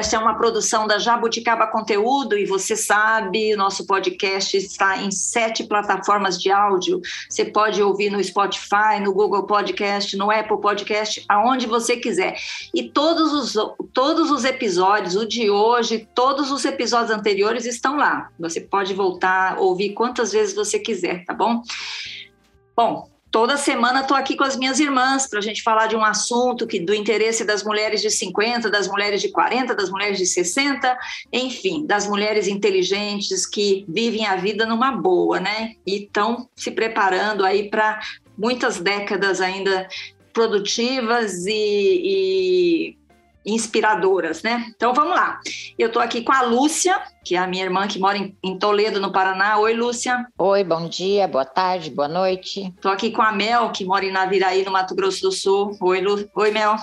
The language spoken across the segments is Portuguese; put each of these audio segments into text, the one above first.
Esta é uma produção da Jabuticaba Conteúdo, e você sabe, nosso podcast está em sete plataformas de áudio. Você pode ouvir no Spotify, no Google Podcast, no Apple Podcast, aonde você quiser. E todos os, todos os episódios, o de hoje, todos os episódios anteriores estão lá. Você pode voltar, ouvir quantas vezes você quiser, tá bom? Bom, Toda semana estou aqui com as minhas irmãs para a gente falar de um assunto que do interesse das mulheres de 50, das mulheres de 40, das mulheres de 60, enfim, das mulheres inteligentes que vivem a vida numa boa, né? E estão se preparando aí para muitas décadas ainda produtivas e, e inspiradoras, né? Então vamos lá. Eu estou aqui com a Lúcia, que é a minha irmã que mora em, Toledo, no Paraná. Oi, Lúcia. Oi, bom dia, boa tarde, boa noite. Estou aqui com a Mel, que mora em Naviraí, no Mato Grosso do Sul. Oi, Lu... Oi, Mel.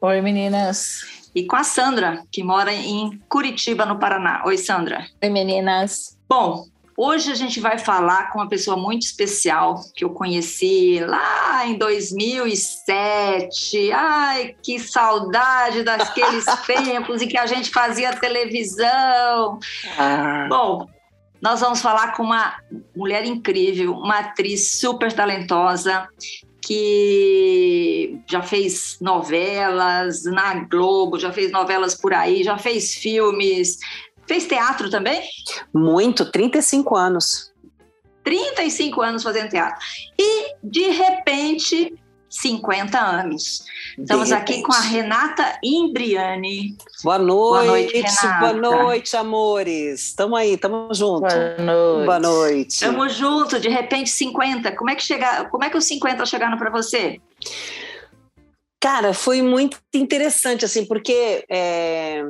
Oi, meninas. E com a Sandra, que mora em Curitiba, no Paraná. Oi, Sandra. Oi, meninas. Bom, Hoje a gente vai falar com uma pessoa muito especial que eu conheci lá em 2007. Ai, que saudade daqueles tempos em que a gente fazia televisão. Ah. Bom, nós vamos falar com uma mulher incrível, uma atriz super talentosa que já fez novelas na Globo, já fez novelas por aí, já fez filmes, Fez teatro também? Muito, 35 anos. 35 anos fazendo teatro. E, de repente, 50 anos. Estamos aqui com a Renata Imbriani. Boa noite, boa noite, Renata. Boa noite amores. Estamos aí, estamos juntos. Boa noite. Boa noite. Estamos juntos, de repente 50. Como é que chega, como é que os 50 chegaram para você? Cara, foi muito interessante assim, porque é,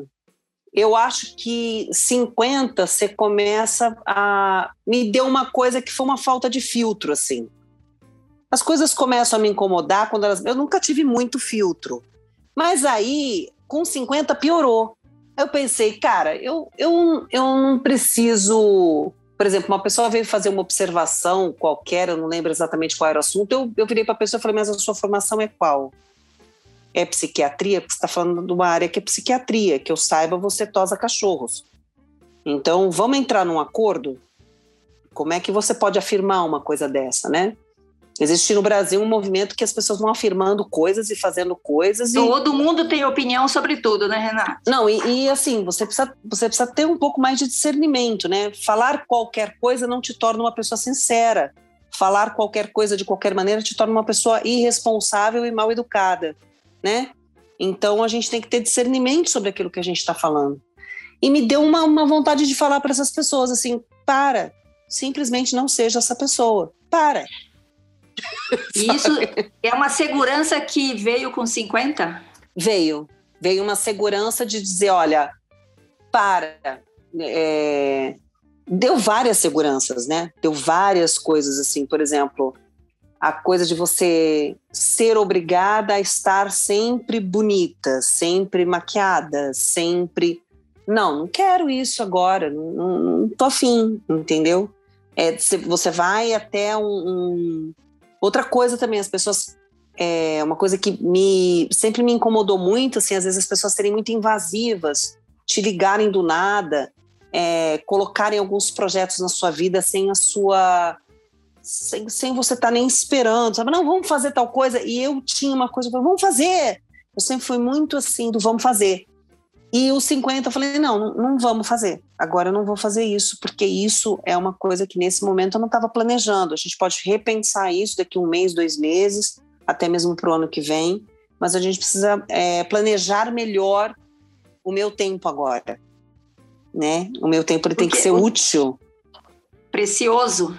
eu acho que 50 você começa a. Me deu uma coisa que foi uma falta de filtro, assim. As coisas começam a me incomodar quando elas. Eu nunca tive muito filtro. Mas aí, com 50, piorou. Eu pensei, cara, eu, eu, eu não preciso. Por exemplo, uma pessoa veio fazer uma observação qualquer, eu não lembro exatamente qual era o assunto, eu, eu virei para a pessoa e falei, mas a sua formação é qual? É psiquiatria, porque você está falando de uma área que é psiquiatria, que eu saiba, você tosa cachorros. Então, vamos entrar num acordo? Como é que você pode afirmar uma coisa dessa, né? Existe no Brasil um movimento que as pessoas vão afirmando coisas e fazendo coisas. Todo e... mundo tem opinião sobre tudo, né, Renata? Não, e, e, assim, você precisa, você precisa ter um pouco mais de discernimento, né? Falar qualquer coisa não te torna uma pessoa sincera. Falar qualquer coisa de qualquer maneira te torna uma pessoa irresponsável e mal educada né? Então a gente tem que ter discernimento sobre aquilo que a gente está falando. E me deu uma, uma vontade de falar para essas pessoas assim: para, simplesmente não seja essa pessoa, para. Isso é uma segurança que veio com 50? Veio. Veio uma segurança de dizer: olha, para. É, deu várias seguranças, né? Deu várias coisas assim, por exemplo, a coisa de você ser obrigada a estar sempre bonita, sempre maquiada, sempre. Não, não quero isso agora, não, não, não tô afim, entendeu? É, você vai até um, um, Outra coisa também, as pessoas. É uma coisa que me sempre me incomodou muito, assim, às vezes as pessoas serem muito invasivas, te ligarem do nada, é, colocarem alguns projetos na sua vida sem a sua sem, sem você estar tá nem esperando, sabe? Não, vamos fazer tal coisa. E eu tinha uma coisa, vamos fazer. Eu sempre fui muito assim do vamos fazer. E os 50 eu falei, não, não, vamos fazer. Agora eu não vou fazer isso, porque isso é uma coisa que nesse momento eu não estava planejando. A gente pode repensar isso daqui um mês, dois meses, até mesmo para o ano que vem. Mas a gente precisa é, planejar melhor o meu tempo agora. Né? O meu tempo ele tem que ser útil. Precioso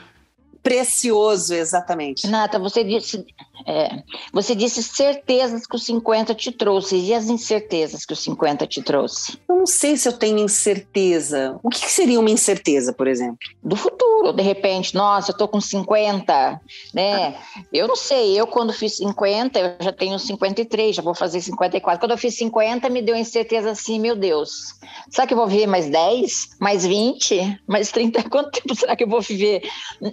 precioso, exatamente. Nata, você disse, é, você disse certezas que os 50 te trouxe, e as incertezas que os 50 te trouxe? Não não sei se eu tenho incerteza. O que, seria uma incerteza, por exemplo? Do futuro, de repente, nossa, eu tô com 50, né? Eu não sei, eu quando fiz 50, eu já tenho 53, já vou fazer 54. Quando eu fiz 50, me deu incerteza assim, meu Deus, será que eu vou viver mais 10, mais 20, mais 30? Quanto tempo será que eu vou viver?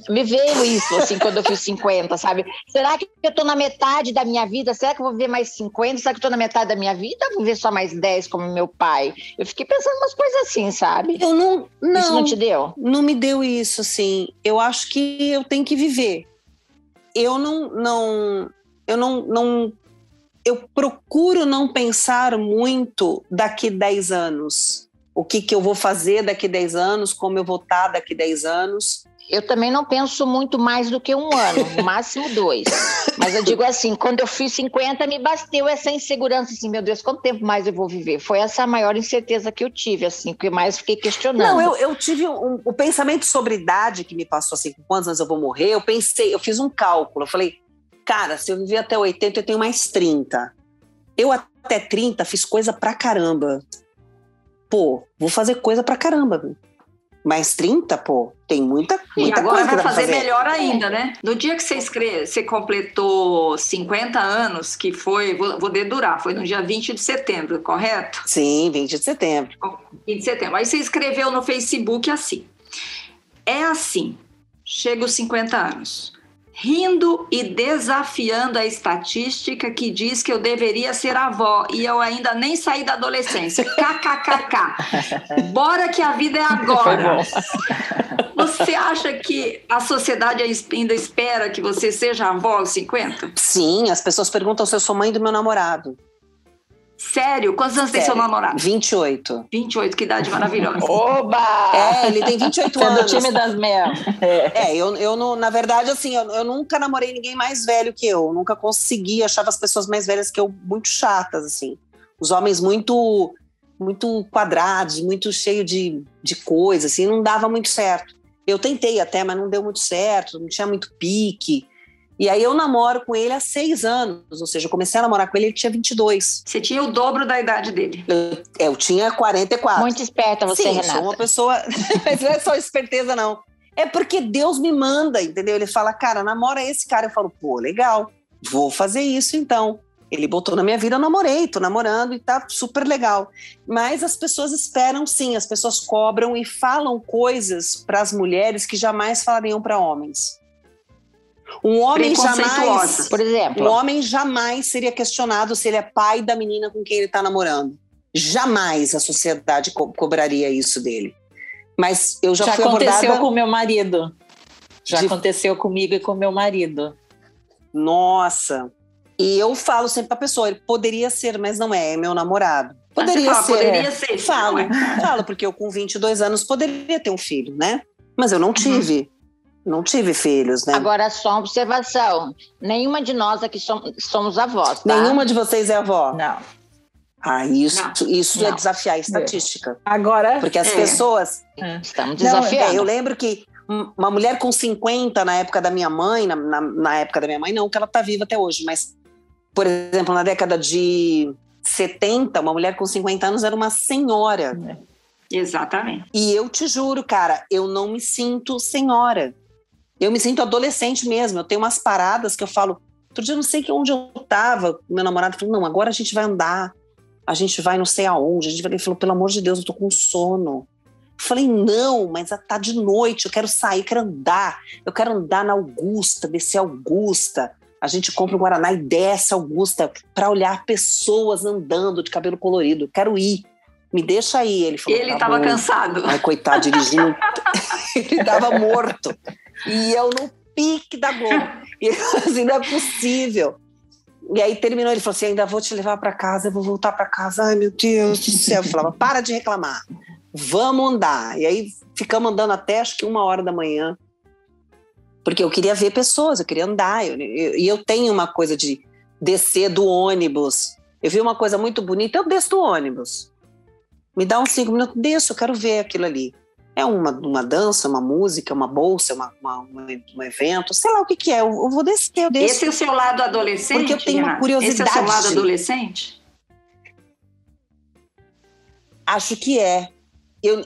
Me veio isso, assim, quando eu fiz 50, sabe? Será que eu tô na metade da minha vida? Será que eu vou viver mais 50? Será que eu tô na metade da minha vida? Eu vou viver só mais 10 como meu pai? Eu fiquei pensando umas coisas assim, sabe? Eu não. Não, Isso não te deu? não me deu isso, assim. Eu acho que eu tenho que viver. Eu não. não eu não, não. Eu procuro não pensar muito daqui 10 anos. O que, que eu vou fazer daqui 10 anos, como eu vou estar daqui 10 anos. Eu também não penso muito mais do que um ano, no máximo dois. Mas eu digo assim, quando eu fiz 50, me bateu essa insegurança, assim, meu Deus, quanto tempo mais eu vou viver? Foi essa a maior incerteza que eu tive, assim, que mais fiquei questionando. Não, eu, eu tive um, o pensamento sobre idade que me passou assim, quantos anos eu vou morrer. Eu pensei, eu fiz um cálculo. Eu falei, cara, se eu viver até 80, eu tenho mais 30. Eu até 30 fiz coisa pra caramba. Pô, vou fazer coisa pra caramba. viu? Mais 30, pô, tem muita, E muita agora coisa que vai fazer fazer. melhor ainda, né? No dia que você, completou 50 anos, que foi, vou, vou dedurar, foi no dia 20 de setembro, correto? Sim, 20 de setembro. 20 de setembro. Aí você escreveu no Facebook assim: É assim, chego aos 50 anos, rindo e desafiando a estatística que diz que eu deveria ser avó e eu ainda nem saí da adolescência. KKKK. Bora que a vida é agora. Você acha que a sociedade ainda espera que você seja avó aos 50? Sim, as pessoas perguntam se eu sou mãe do meu namorado. Sério? Quantos anos tem seu Sério. namorado? 28. 28, que idade maravilhosa. Oba! É, ele tem 28 Você é do anos. time das mel. É. É, eu, eu não, na verdade, assim, eu, eu nunca namorei ninguém mais velho que eu. Nunca consegui, achava as pessoas mais velhas que eu muito chatas, assim. Os homens muito muito quadrados, muito cheio de, de coisa, assim, não dava muito certo. Eu tentei até, mas não deu muito certo, não tinha muito pique. E aí eu namoro com ele há seis anos, ou seja, eu comecei a namorar com ele, ele tinha 22. Você tinha o dobro da idade dele. É, eu tinha 44. Muito esperta você, Sim, Renata. sou uma pessoa. Mas não é só esperteza, não. É porque Deus me manda, entendeu? Ele fala, cara, namora esse cara. Eu falo, pô, legal, vou fazer isso então. Ele botou na minha vida, eu namorei, tô namorando e tá super legal. Mas as pessoas esperam sim, as pessoas cobram e falam coisas para as mulheres que jamais falariam para homens. Um homem jamais. Por Um exemplo, homem jamais seria questionado se ele é pai da menina com quem ele está namorando. Jamais a sociedade co- cobraria isso dele. Mas eu já, Já, fui aconteceu com o meu marido. Já De- aconteceu comigo e com o meu marido. Nossa. E eu falo sempre pra pessoa, ele poderia ser, mas não é, é meu namorado. Poderia Você fala, ser. Poderia ser. Falo, é? falo, porque eu com 22 anos poderia ter um filho, né? Mas eu não tive. Não tive filhos, né? agora só uma observação. Nenhuma de nós aqui som- somos avós, tá? Nenhuma de vocês é avó. Não. Ah, isso, isso é Não. desafiar a estatística. Agora, Porque as É. pessoas Estamos Não, é, desafiando. É, eu lembro que um- uma mulher com 50 na época da minha mãe, na, na- na época da minha mãe, não, que ela tá viva até hoje, mas, por exemplo, na década de 70, uma mulher com 50 anos era uma senhora. Exatamente. E eu te juro, cara, eu não me sinto senhora. Eu me sinto adolescente mesmo. Eu tenho umas paradas que eu falo. Outro dia eu não sei que onde eu tava, meu namorado falou: não, agora a gente vai andar, a gente vai não sei aonde. A gente vai... Ele falou: pelo amor de Deus, eu tô com sono. Eu falei: não, mas tá de noite, eu quero sair, eu quero andar. Eu quero andar na Augusta, descer a Augusta. A gente compra o Guaraná e desce Augusta para olhar pessoas andando de cabelo colorido. Eu quero ir. Me deixa aí. Ele falou: Ele tá estava bom. cansado. Ai, coitado, dirigindo. ele estava morto. E eu no pique da Globo. E eu, assim, não é possível. E aí terminou, ele falou assim: ainda vou te levar para casa, eu vou voltar para casa. Ai, meu Deus do céu. Eu falava: para de reclamar. Vamos andar. E aí ficamos andando até acho que uma hora da manhã. Porque eu queria ver pessoas, eu queria andar. eu- eu- E eu, tenho uma coisa de descer do ônibus. Eu vi uma coisa muito bonita, eu desço do ônibus. Me dá uns cinco minutos, desço, eu quero ver aquilo ali. É uma, uma dança, uma música, uma bolsa, uma, uma- uma- um evento, sei lá o que, que é. Eu, eu vou descer, eu desço. Esse é o seu lado adolescente? Porque eu tenho uma Renata? Esse é o seu curiosidade. lado adolescente? Acho que é. Eu, é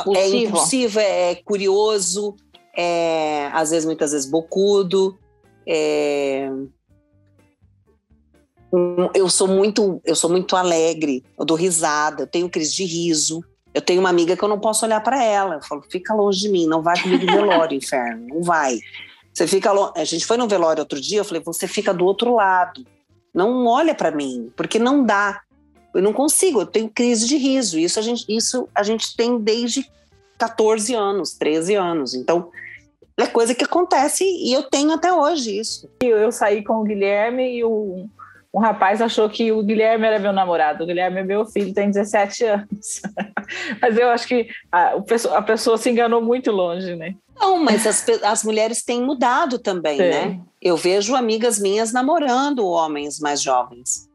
Impulsivo. impulsivo, é curioso, é às vezes, muitas vezes, bocudo. é, Eu sou muito, eu sou muito alegre, eu dou risada, eu tenho crise de riso. Eu tenho uma amiga que eu não posso olhar para ela. Eu falo, fica longe de mim, não vai comigo no velório, inferno, não vai. Você fica longe. A gente foi no velório outro dia, eu falei, você fica do outro lado. Não olha para mim, porque não dá. Eu não consigo, eu tenho crise de riso. Isso a gente, isso a gente tem desde 14 anos, 13 anos. Então, é coisa que acontece e eu tenho até hoje isso. Eu saí com o Guilherme e o, um rapaz achou que o Guilherme era meu namorado. O Guilherme é meu filho, tem 17 anos. Mas eu acho que a, a pessoa se enganou muito longe, né? Não, mas as, as mulheres têm mudado também, Sim. né? Eu vejo amigas minhas namorando homens mais jovens.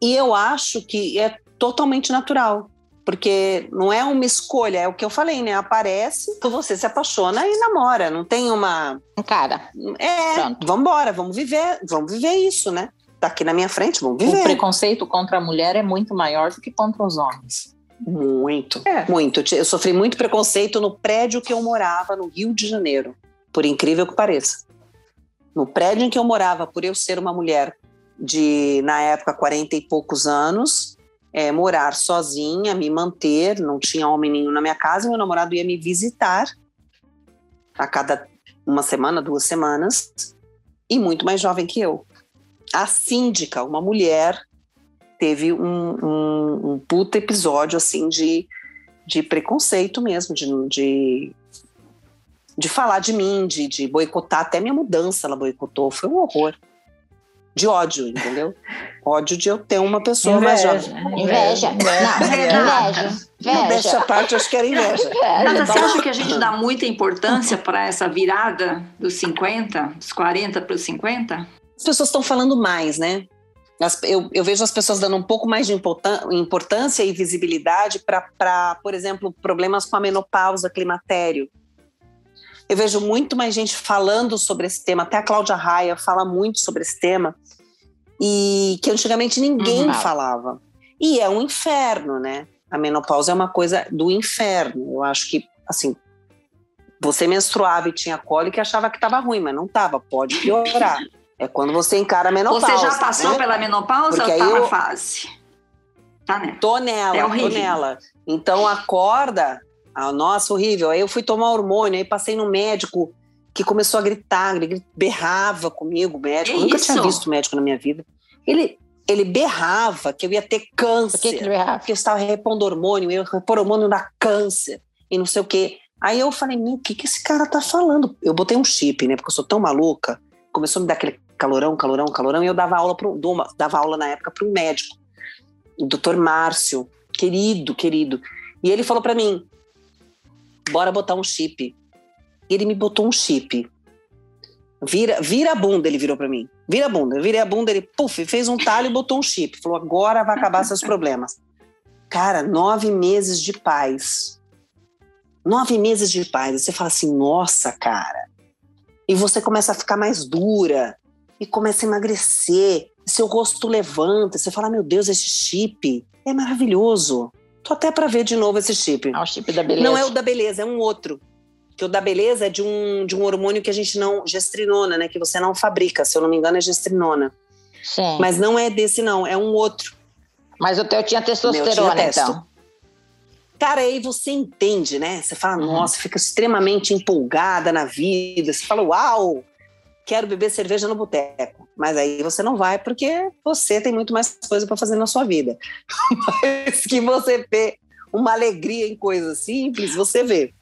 E eu acho que é totalmente natural. Porque não é uma escolha, é o que eu falei, né? Aparece, você se apaixona e namora. Não tem uma. Cara, É, Pronto. embora, vamos viver, vamos viver isso, né? Tá aqui na minha frente, vamos O viver. preconceito contra a mulher é muito maior do que contra os homens. Muito, É. muito. Eu sofri muito preconceito no prédio que eu morava, no Rio de Janeiro, por incrível que pareça. No prédio em que eu morava, por eu ser uma mulher de, na época, 40 e poucos anos, é, morar sozinha, me manter, não tinha homem nenhum na minha casa, meu namorado ia me visitar a cada uma semana, duas semanas, e muito mais jovem que eu. A síndica, uma mulher, teve um, um, um puta episódio assim de, de preconceito mesmo, de, de, de falar de mim, de, de boicotar até minha mudança, ela boicotou, foi um horror. De ódio, entendeu? ódio de eu ter uma pessoa mais jovem. inveja. Não, inveja. Modéstia à Inveja. parte, acho que era inveja. Renata, você Inveja. acha que a gente dá muita importância para essa virada dos 50, dos 40 para os 50? As pessoas estão falando mais, né? As- eu, eu vejo as pessoas dando um pouco mais de importân- importância e visibilidade para, por exemplo, problemas com a menopausa, climatério. Eu vejo muito mais gente falando sobre esse tema, até a Cláudia Raia fala muito sobre esse tema, e que antigamente ninguém Uhum. falava. E é um inferno, né? A menopausa é uma coisa do inferno. Eu acho que, assim, você menstruava e tinha cólica e achava que estava ruim, mas não estava, pode piorar. É quando você encara a menopausa. Você já passou né? pela menopausa Porque ou tá na eu- fase? Tá, né? Tô nela, É tô horrível. nela. Então acorda, ah, nossa, horrível. Aí eu fui tomar hormônio, aí passei no médico que começou a gritar, ele berrava comigo, o médico. Que Eu nunca isso? tinha visto médico na minha vida. Ele, ele berrava que eu ia ter câncer, que que ele errava? porque eu estava repondo hormônio, eu repor hormônio dá câncer e não sei o quê. Aí eu falei, meu, o que, que esse cara tá falando? Eu botei um chip, né? Porque eu sou tão maluca. Começou a me dar aquele calorão, calorão, calorão, e eu dava aula, pro, dava aula na época para um médico, o doutor Márcio, querido, querido. E ele falou para mim: bora botar um chip. E ele me botou um chip. Vira, vira a bunda, ele virou para mim. Vira a bunda. Eu virei a bunda, ele, puf, fez um talho e botou um chip. Falou: agora vai acabar seus problemas. Cara, nove meses de paz. Nove meses de paz. Você fala assim: nossa, cara. E você começa a ficar mais dura. E começa a emagrecer. Seu rosto levanta. Você fala: meu Deus, esse chip é maravilhoso. Tô até para ver de novo esse chip. Ah, o chip da beleza. Não é o da beleza, é um outro. Que o da beleza é de um, de um hormônio que a gente não. gestrinona, né? Que você não fabrica, se eu não me engano, é gestrinona. Sim. Mas, Mas não é desse, não, é um outro. o teu tinha testosterona, tinha então. Cara, aí você entende, né? Você fala, Uhum. nossa, fica extremamente empolgada na vida. Você fala, uau, quero beber cerveja no boteco. Mas aí você não vai porque você tem muito mais coisa para fazer na sua vida. Mas que você vê uma alegria em coisas simples, você vê.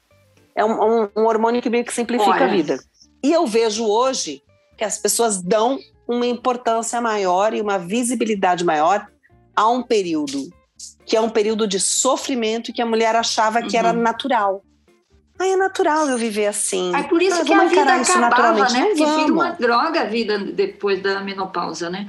É um, um- um hormônio que meio que simplifica Olha. a vida. E eu vejo hoje que as pessoas dão uma importância maior e uma visibilidade maior a um período que é um período de sofrimento que a mulher achava que era Uhum. natural. Ah, é natural eu viver assim. É por isso Ah, que a vida acabava, naturalmente. né? Não Porque vira uma droga a vida depois da menopausa, né?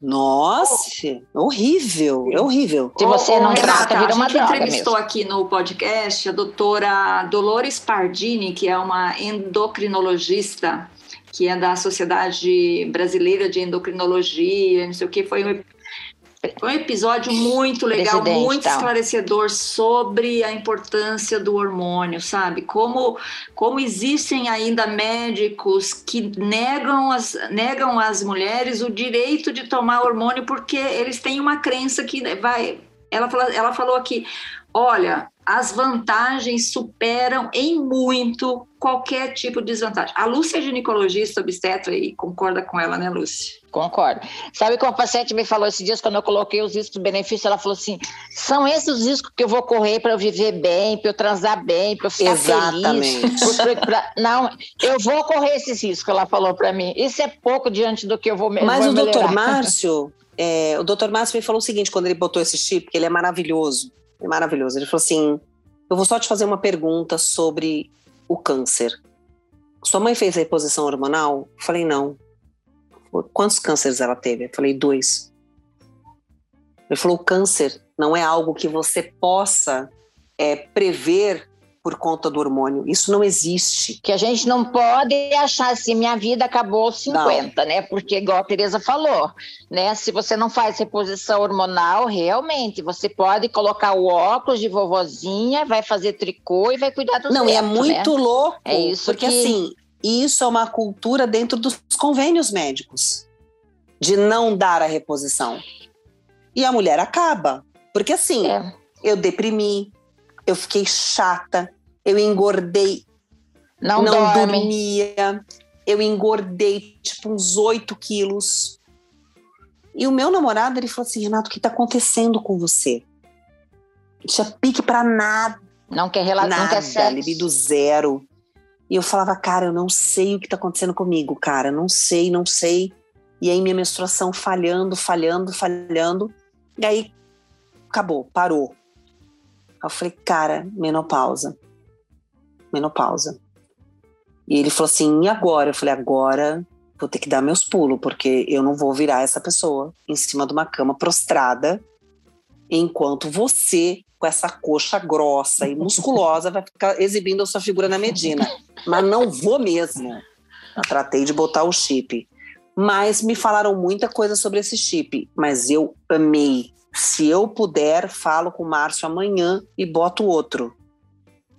Nossa, horrível, é horrível. Se você ô, não Renata, trata, vira uma A gente entrevistou mesmo. aqui no podcast a doutora Dolores Pardini, que é uma endocrinologista, que é da Sociedade Brasileira de Endocrinologia, não sei o que, foi um Foi um episódio muito legal, Presidente, muito tal. esclarecedor sobre a importância do hormônio, sabe? Como, como existem ainda médicos que negam as, negam às mulheres o direito de tomar hormônio porque eles têm uma crença que vai. Ela, fala, ela falou aqui: olha, as vantagens superam em muito qualquer tipo de desvantagem. A Lúcia é ginecologista, obstetra, e concorda com ela, né, Lúcia? Concordo. Sabe que uma paciente me falou esses dias, quando eu coloquei os riscos benefícios, ela falou assim: são esses os riscos que eu vou correr para eu viver bem, para eu transar bem, para eu ficar Exatamente. feliz. pra- não, eu vou correr esses riscos, ela falou para mim. Isso é pouco diante do que eu vou me- Mas vou o doutor melhorar. Márcio, é, o doutor Márcio me falou o seguinte quando ele botou esse chip, que ele é maravilhoso. É maravilhoso. Ele falou assim: eu vou só te fazer uma pergunta sobre o câncer. Sua mãe fez reposição hormonal? Eu falei, não. Quantos cânceres ela teve? Eu falei, dois. Ele falou: o câncer não é algo que você possa é, prever por conta do hormônio. Isso não existe. Que a gente não pode achar assim, minha vida acabou aos 50, né? Porque, igual a Tereza falou, né? Se você não faz reposição hormonal, realmente, você pode colocar o óculos de vovozinha, vai fazer tricô e vai cuidar dos Não, e é né? muito louco. É isso Porque que- assim, isso é uma cultura dentro dos convênios médicos de não dar a reposição. E a mulher acaba. Porque assim, É. eu deprimi, eu fiquei chata, eu engordei, Não, não, dorme. dormia, eu engordei tipo uns 8 quilos. E o meu namorado, ele falou assim, Renato, o que tá acontecendo com você? Tinha pique pra nada Não quer relação, não nada, quer sexo. libido zero. E eu falava, cara, eu não sei o que tá acontecendo comigo, cara, não sei, não sei. E aí minha menstruação falhando, falhando, falhando. E aí acabou, parou. Aí eu falei, cara, menopausa. Menopausa. E ele falou assim, e agora? Eu falei, agora vou ter que dar meus pulos, porque eu não vou virar essa pessoa em cima de uma cama prostrada, enquanto você, com essa coxa grossa e musculosa, vai ficar exibindo a sua figura na Medina. Mas não vou mesmo. Eu tratei de botar o chip. Mas me falaram muita coisa sobre esse chip. Mas eu amei. Se eu puder, falo com o Márcio amanhã e boto outro.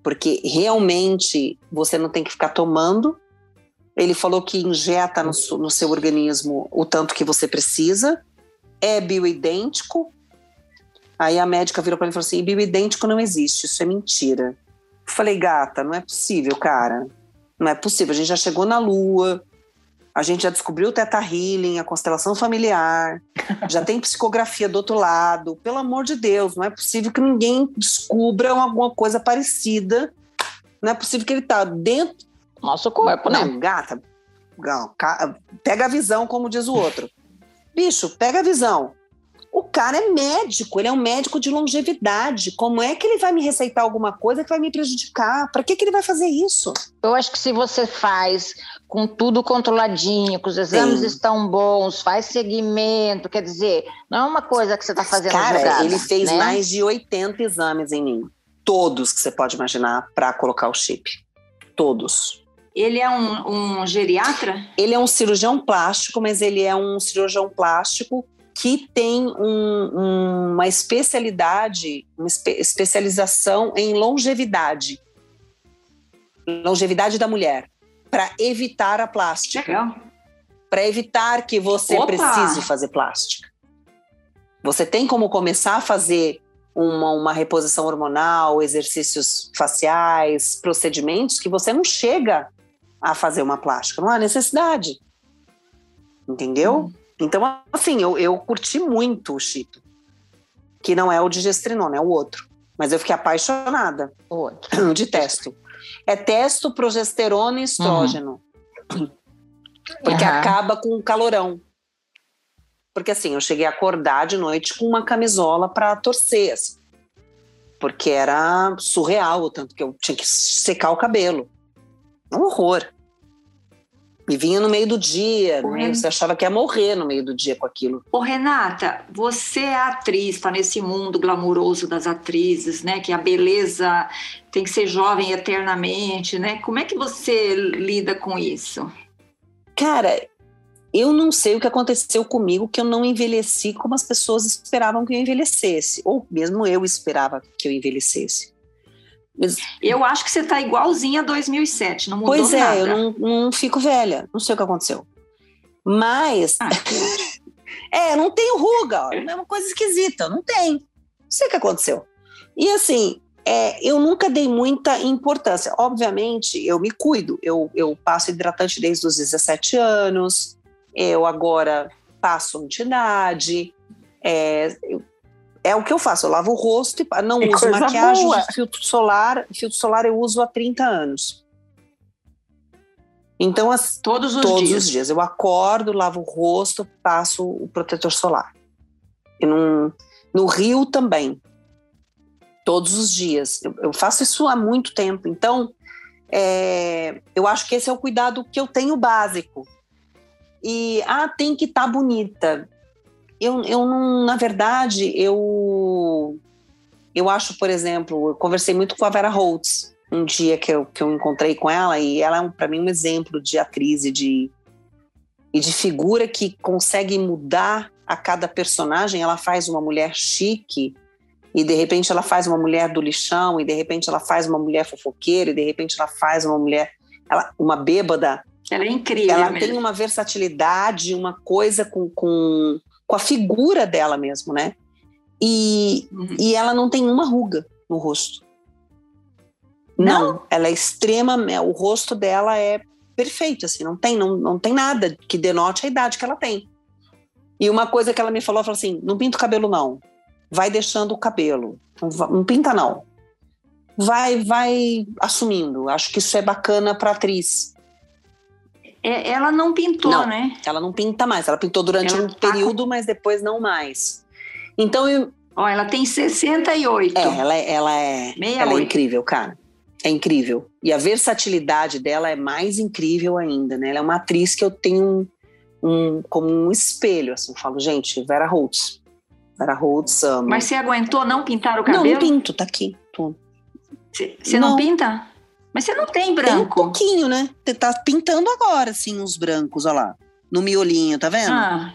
Porque realmente você não tem que ficar tomando. Ele falou que injeta no, no seu organismo o tanto que você precisa. É bioidêntico. Aí a médica virou para mim e falou assim: bioidêntico não existe, isso é mentira. Eu falei, gata, não é possível, cara. Não é possível. A gente já chegou na Lua, a gente já descobriu o Teta Healing, a constelação familiar, já tem psicografia do outro lado. Pelo amor de Deus, não é possível que ninguém descubra alguma coisa parecida. Não é possível que ele tá dentro. Nosso corpo, né? Não, gata, não, ca- pega a visão, como diz o outro. Bicho, pega a visão. O cara é médico, ele é um médico de longevidade. Como é que ele vai me receitar alguma coisa que vai me prejudicar? Para que, que ele vai fazer isso? Eu acho que se você faz com tudo controladinho, que os exames Sim. estão bons, faz seguimento, quer dizer, não é uma coisa que você está fazendo Cara, jogada, ele fez né? mais de 80 exames em mim. Todos que você pode imaginar para colocar o chip. Todos. Ele é um, um geriatra? Ele é um cirurgião plástico, mas ele é um cirurgião plástico que tem um- um- uma especialidade, uma espe- especialização em longevidade. Longevidade da mulher. Para evitar a plástica. Para evitar que você Opa! precise fazer plástica. Você tem como começar a fazer uma, uma reposição hormonal, exercícios faciais, procedimentos que você não chega a fazer uma plástica. Não há necessidade. Entendeu? Então, assim, eu, eu curti muito o chip. Que não é o de gestrinona, é o outro. Mas eu fiquei apaixonada Outro. de testo. É testo, progesterona e estrógeno. Porque Aham. acaba com o calorão. Porque assim, eu cheguei a acordar de noite com uma camisola para torcer. assim. Porque era surreal, o tanto que eu tinha que secar o cabelo. Um horror. E vinha no meio do dia, né? Você achava que ia morrer no meio do dia com aquilo. Ô, Renata, você é atriz, está nesse mundo glamuroso das atrizes, né? Que a beleza tem que ser jovem eternamente, né? Como é que você lida com isso? Cara, eu não sei o que aconteceu comigo, que eu não envelheci como as pessoas esperavam que eu envelhecesse, ou mesmo eu esperava que eu envelhecesse. Eu acho que você está igualzinha a 2007, não mudou pois é, nada. eu não, não, fico velha, não sei o que aconteceu. Mas. Ah, é, não tenho ruga, ó, é uma coisa esquisita, não tem. Não sei o que aconteceu. E assim, é, eu nunca dei muita importância. Obviamente, eu me cuido, eu, eu passo hidratante desde os 17 anos, eu agora passo entidade, é, é o que eu faço, eu lavo o rosto e não que uso maquiagem, boa. uso filtro solar, filtro solar eu uso há 30 anos. Então, as, todos os todos dias. os dias. Eu acordo, lavo o rosto, passo o protetor solar. E num, no Rio também. Todos os dias. Eu, eu faço isso há muito tempo. Então, é, eu acho que esse é o cuidado que eu tenho básico. E, ah, tem que estar tá bonita. Eu, eu não, na verdade, eu, eu acho, por exemplo, eu conversei muito com a Vera Holtz um dia que eu, que eu encontrei com ela e ela é, para mim, um exemplo de atriz e de, e de figura que consegue mudar a cada personagem. Ela faz uma mulher chique e, de repente, ela faz uma mulher do lixão e, de repente, ela faz uma mulher fofoqueira e, de repente, ela faz uma mulher, ela, uma bêbada. Ela é incrível Ela mesmo. tem uma versatilidade, uma coisa com, com, com a figura dela mesmo, né? E, uhum. e ela não tem uma ruga no rosto. Não, não, ela é extrema, o rosto dela é perfeito, assim, não tem, não, não tem nada que denote a idade que ela tem. E uma coisa que ela me falou, ela falou assim, não pinta o cabelo não, vai deixando o cabelo, não, não pinta não. Vai, vai assumindo, acho que isso é bacana para atriz. É, ela não pintou, não, né? Ela não pinta mais, ela pintou durante ela um tá período, com... mas depois não mais. Então eu... Ó, ela tem 68. É, ela, ela é, ela é incrível, cara é incrível. E a versatilidade dela é mais incrível ainda, né? Ela é uma atriz que eu tenho um, um como um espelho, assim. Eu falo, gente, Vera Holtz. Vera Holtz ama. Mas você aguentou não pintar o cabelo? Não, não pinto, tá aqui. Você não. não pinta? Mas você não tem branco. Tem um pouquinho, né? Você tá pintando agora, assim, uns brancos, olha lá. No miolinho, tá vendo? Ah,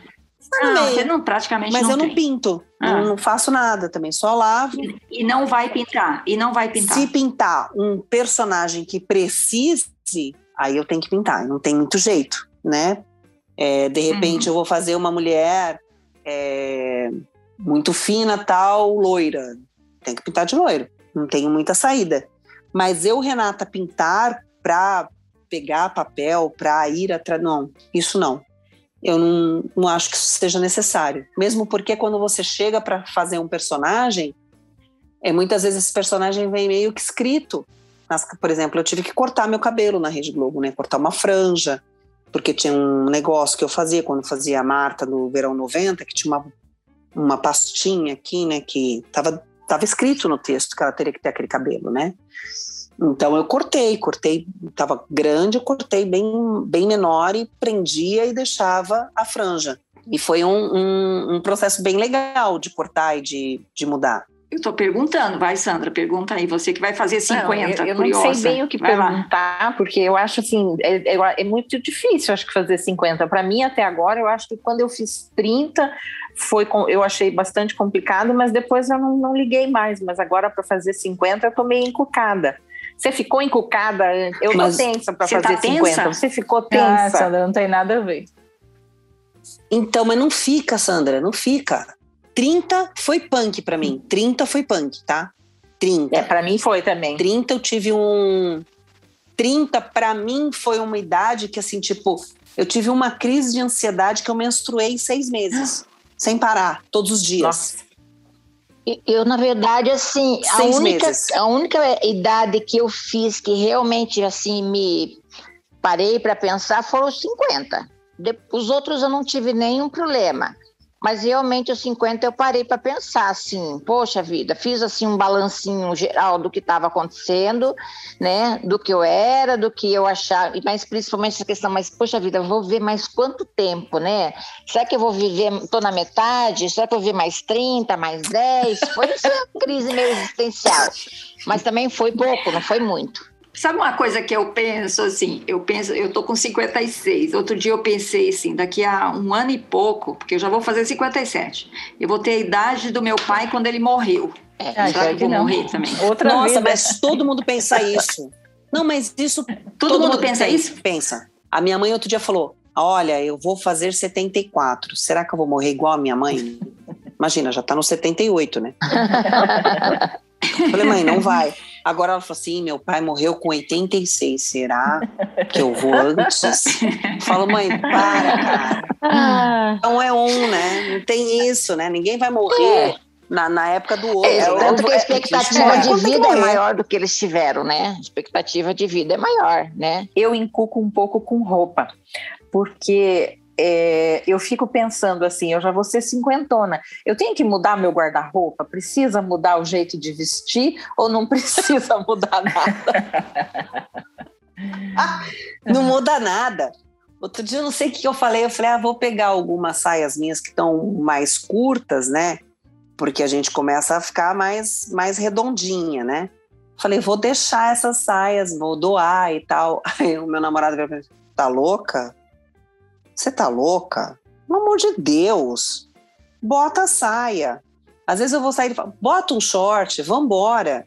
não, você não praticamente Mas não eu não tem. pinto. Ah. Não, não, faço nada também, só lavo. E, e, não vai pintar. E não vai pintar. Se pintar um personagem que precise, aí eu tenho que pintar. Não tem muito jeito, né? É, de repente uhum. eu vou fazer uma mulher é, muito fina, tal, loira. Tem que pintar de loiro. Não tenho muita saída. Mas eu, Renata, pintar pra pegar papel, pra ir atrás. Não, isso não eu não, não acho que isso seja necessário. Mesmo porque quando você chega para fazer um personagem, é, muitas vezes esse personagem vem meio que escrito. Por exemplo, eu tive que cortar meu cabelo na Rede Globo, né? Cortar uma franja, porque tinha um negócio que eu fazia quando fazia a Marta no Verão 90, que tinha uma, uma pastinha aqui, né? Que estava tava escrito no texto que ela teria que ter aquele cabelo, né? Então eu cortei, cortei, estava grande, eu cortei bem, bem menor e prendia e deixava a franja. E foi um, um, um processo bem legal de cortar e de, de mudar. Eu estou perguntando, vai Sandra, pergunta aí, você que vai fazer 50, não, eu, eu curiosa. não sei bem o que vai perguntar, lá. porque eu acho assim, é, é, é, muito difícil, acho que fazer 50. Para mim, até agora, eu acho que quando eu fiz 30, foi eu achei bastante complicado, mas depois eu não, não liguei mais. Mas agora, para fazer 50, eu estou meio encucada. Você ficou encucada? Eu Mas tô tensa para fazer tá 50. Tensa? Você ficou tensa? Ah, Sandra, não tem nada a ver. Então, mas não fica, Sandra, não fica. 30 foi punk para mim. 30 foi punk, tá? 30. É, para mim foi também. 30 eu tive um 30 para mim foi uma idade que assim, tipo, eu tive uma crise de ansiedade que eu menstruei seis meses, sem parar, todos os dias. Nossa. Eu, na verdade, assim, a única, a única idade que eu fiz que realmente, assim, me parei para pensar foram os 50. Os outros eu não tive nenhum problema. Mas realmente os 50 eu parei para pensar assim, poxa vida, fiz assim um balancinho geral do que estava acontecendo, né? Do que eu era, do que eu achava, mas principalmente essa questão, mas poxa vida, vou ver mais quanto tempo, né? Será que eu vou viver, estou na metade? Será que eu vou viver mais 30, mais 10? Foi essa crise meio existencial. Mas também foi pouco, não foi muito. Sabe uma coisa que eu penso assim? Eu penso, eu tô com 56. Outro dia eu pensei assim, daqui a um ano e pouco, porque eu já vou fazer 57. Eu vou ter a idade do meu pai quando ele morreu. É, Será que eu vou não. morrer também? Outra Nossa, vida. mas todo mundo pensa isso. Não, mas isso. Todo, mundo, pensa tem- isso? Pensa. A minha mãe outro dia falou: Olha, eu vou fazer 74. Será que eu vou morrer igual a minha mãe? Imagina, já tá no 78, né? Eu Falei, mãe, não vai. Agora ela falou assim: meu pai morreu com 86. Será que eu vou antes? Falo, mãe, para, cara. Ah, Não é um, né? Não tem isso, né? Ninguém vai morrer na, na época do outro. é, né? tanto que a É, expectativa é, de vida é morrer. maior do que eles tiveram, né? A expectativa de vida é maior, né? eu encuco um pouco com roupa, porque é, eu fico pensando assim, eu já vou ser cinquentona, eu tenho que mudar meu guarda-roupa? Precisa mudar o jeito de vestir ou não precisa mudar nada? Não muda nada. Outro dia eu não sei o que eu falei. Eu falei, ah, vou pegar algumas saias minhas que estão mais curtas, né? Porque a gente começa a ficar mais, mais redondinha, né? Falei, vou deixar essas saias, vou doar e tal. Aí o meu namorado veio pra mim, tá louca? Você tá louca? Pelo amor de Deus, bota a saia. Às vezes eu vou sair e falo, bota um short, vambora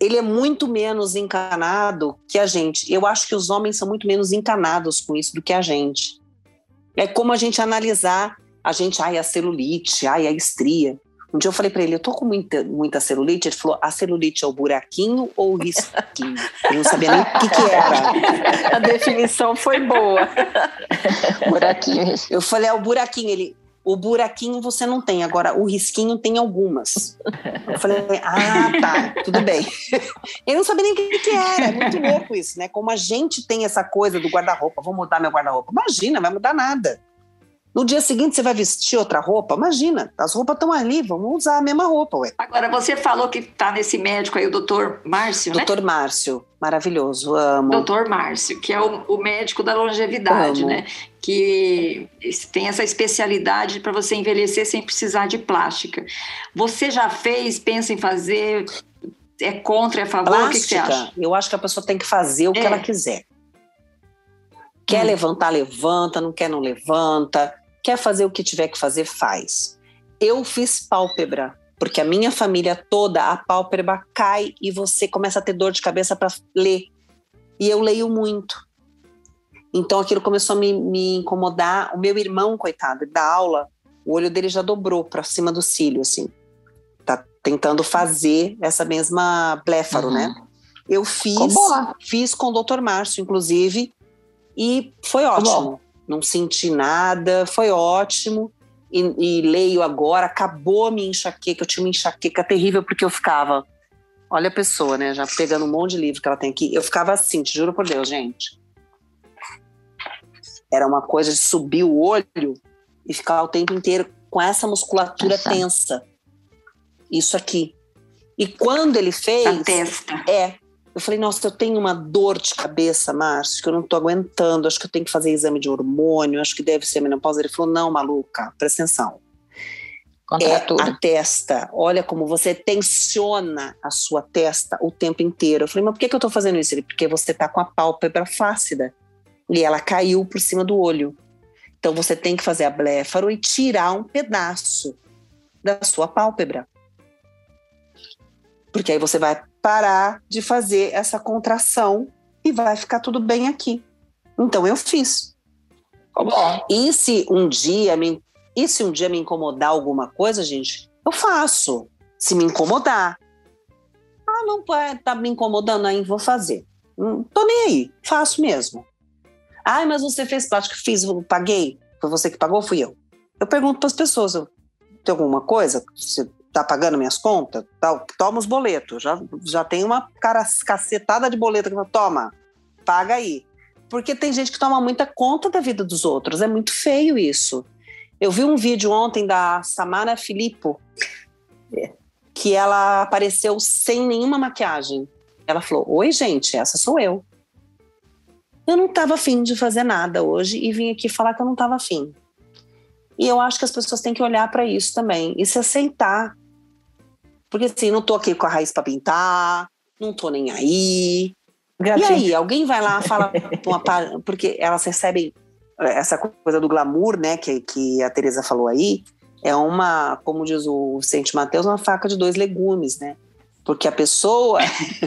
ele é muito menos encanado que a gente. Eu acho que os homens são muito menos encanados com isso do que a gente. É como a gente analisar a gente, ai, a celulite, ai, a estria. Um dia eu falei para ele, eu tô com muita, muita celulite. Ele falou, a celulite é o buraquinho ou o risquinho? Eu não sabia nem o que, que era. A definição foi boa. Buraquinho. Eu falei, é o buraquinho. Ele, o buraquinho você não tem, agora o risquinho tem algumas. Eu falei, ah, tá, tudo bem. Eu não sabia nem o que, que era, é muito louco isso, né? Como a gente tem essa coisa do guarda-roupa, vou mudar meu guarda-roupa. Imagina, vai mudar nada. No dia seguinte você vai vestir outra roupa? Imagina, as roupas estão ali, vamos usar a mesma roupa, ué. Agora, você falou que tá nesse médico aí, o doutor Márcio, né? Doutor Márcio, maravilhoso, amo. Doutor Márcio, que é o, o médico da longevidade, Amo. né? Que tem essa especialidade para você envelhecer sem precisar de plástica. Você já fez, pensa em fazer? É contra, é a favor? O que, que você Plástica, acha? eu acho que a pessoa tem que fazer o que É. ela quiser. Quer Hum. levantar, levanta, não quer, não levanta. Quer fazer o que tiver que fazer, faz. Eu fiz pálpebra, porque a minha família toda, a pálpebra cai e você começa a ter dor de cabeça para ler. E eu leio muito. Então aquilo começou a me, me incomodar. O meu irmão, coitado, dá aula, o olho dele já dobrou para cima do cílio, assim. Tá tentando fazer essa mesma bléfaro, Uhum. né? Eu fiz, fiz com o Dr. Márcio, inclusive, e foi ótimo. Não senti nada, foi ótimo. E, e leio agora, acabou a minha enxaqueca. Eu tinha uma enxaqueca terrível porque eu ficava. Olha a pessoa, né? Já pegando um monte de livro que ela tem aqui. Eu ficava assim, te juro por Deus, gente. Era uma coisa de subir o olho e ficar o tempo inteiro com essa musculatura Essa. tensa. Isso aqui. E quando ele fez. A testa. É. Eu falei, nossa, eu tenho uma dor de cabeça, Márcio, que eu não tô aguentando. Acho que eu tenho que fazer exame de hormônio, acho que deve ser menopausa. Ele falou, não, maluca, presta atenção. É Contratura. a testa. Olha como você tensiona a sua testa o tempo inteiro. Eu falei, mas por que, que eu tô fazendo isso? Ele, porque você tá com a pálpebra flácida. E ela caiu por cima do olho. Então você tem que fazer a bléfaro e tirar um pedaço da sua pálpebra. Porque aí você vai parar de fazer essa contração e vai ficar tudo bem aqui. Então eu fiz. Bom. E se um dia me, e se um dia me incomodar alguma coisa, gente, eu faço. Se me incomodar. Ah, não pá, tá me incomodando aí, vou fazer. Não tô nem aí, faço mesmo. Ai, mas você fez plástica, fiz, eu paguei. Foi você que pagou, fui eu. Eu pergunto para as pessoas, tem alguma coisa? Tá pagando minhas contas? Tá, toma os boletos. Já, já tem uma cara, cacetada de boleto que fala, toma, paga aí. Porque tem gente que toma muita conta da vida dos outros. É muito feio isso. Eu vi um vídeo ontem da Samara Filippo, que ela apareceu sem nenhuma maquiagem. Ela falou: Oi, gente, essa sou eu. Eu não estava afim de fazer nada hoje e vim aqui falar que eu não estava afim. E eu acho que as pessoas têm que olhar para isso também e se aceitar. Porque assim, não tô aqui com a raiz para pintar, não tô nem aí. Gatinho. E aí, alguém vai lá fala uma, porque elas recebem essa coisa do glamour, né, que, que a Teresa falou aí, é uma, como diz o Vicente Mateus, uma faca de dois legumes, né? Porque a pessoa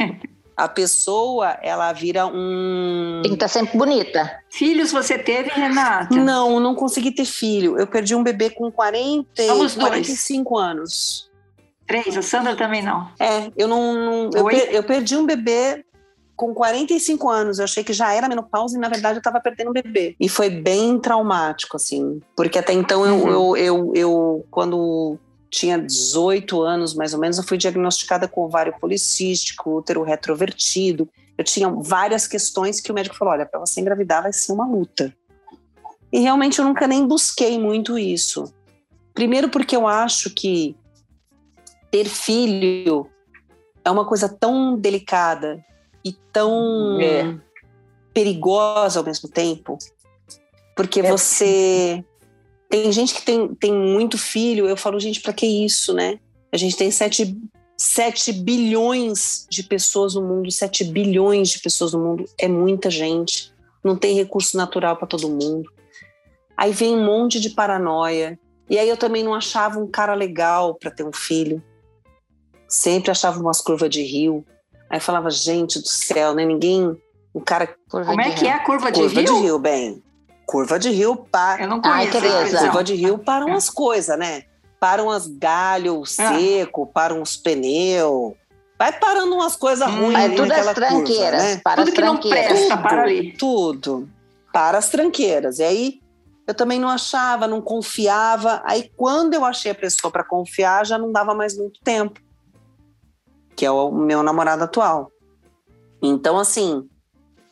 a pessoa, ela vira um. Tem que estar tá sempre bonita. Filhos você teve, Renata? Não, não consegui ter filho. Eu perdi um bebê com 40, Somos 45 dois. anos. Três, a Sandra também não. É, eu não. não eu, per, eu, perdi um bebê com 45 anos. Eu achei que já era menopausa e, na verdade, eu estava perdendo um bebê. E foi bem traumático, assim. Porque até então uhum. eu, eu, eu, eu, quando tinha 18 anos, mais ou menos, eu fui diagnosticada com ovário policístico, útero retrovertido. Eu tinha várias questões que o médico falou: olha, para você engravidar vai ser uma luta. E realmente eu nunca nem busquei muito isso. Primeiro, porque eu acho que ter filho é uma coisa tão delicada e tão é. perigosa ao mesmo tempo, porque é. você tem gente que tem, tem muito filho, eu falo, gente, para que isso, né? A gente tem 7, 7 bilhões de pessoas no mundo, 7 bilhões de pessoas no mundo, é muita gente. Não tem recurso natural para todo mundo. Aí vem um monte de paranoia. E aí eu também não achava um cara legal para ter um filho. Sempre achava umas curvas de rio. Aí falava, gente do céu, né? Ninguém. Um cara. Como é que é a curva de curva rio? Curva de rio, bem. Curva de rio para. Eu não conheço. Ai, curva de rio para umas coisas, né? Para umas galhos ah. seco, para uns pneus. Vai parando umas coisas hum, ruins. Mas tudo as tranqueiras. Curva, né? Para tudo as que tranqueiras. não presta, tudo, para ali. Tudo. Para as tranqueiras. E aí eu também não achava, não confiava. Aí quando eu achei a pessoa para confiar, já não dava mais muito tempo. Que é o meu namorado atual. Então, assim.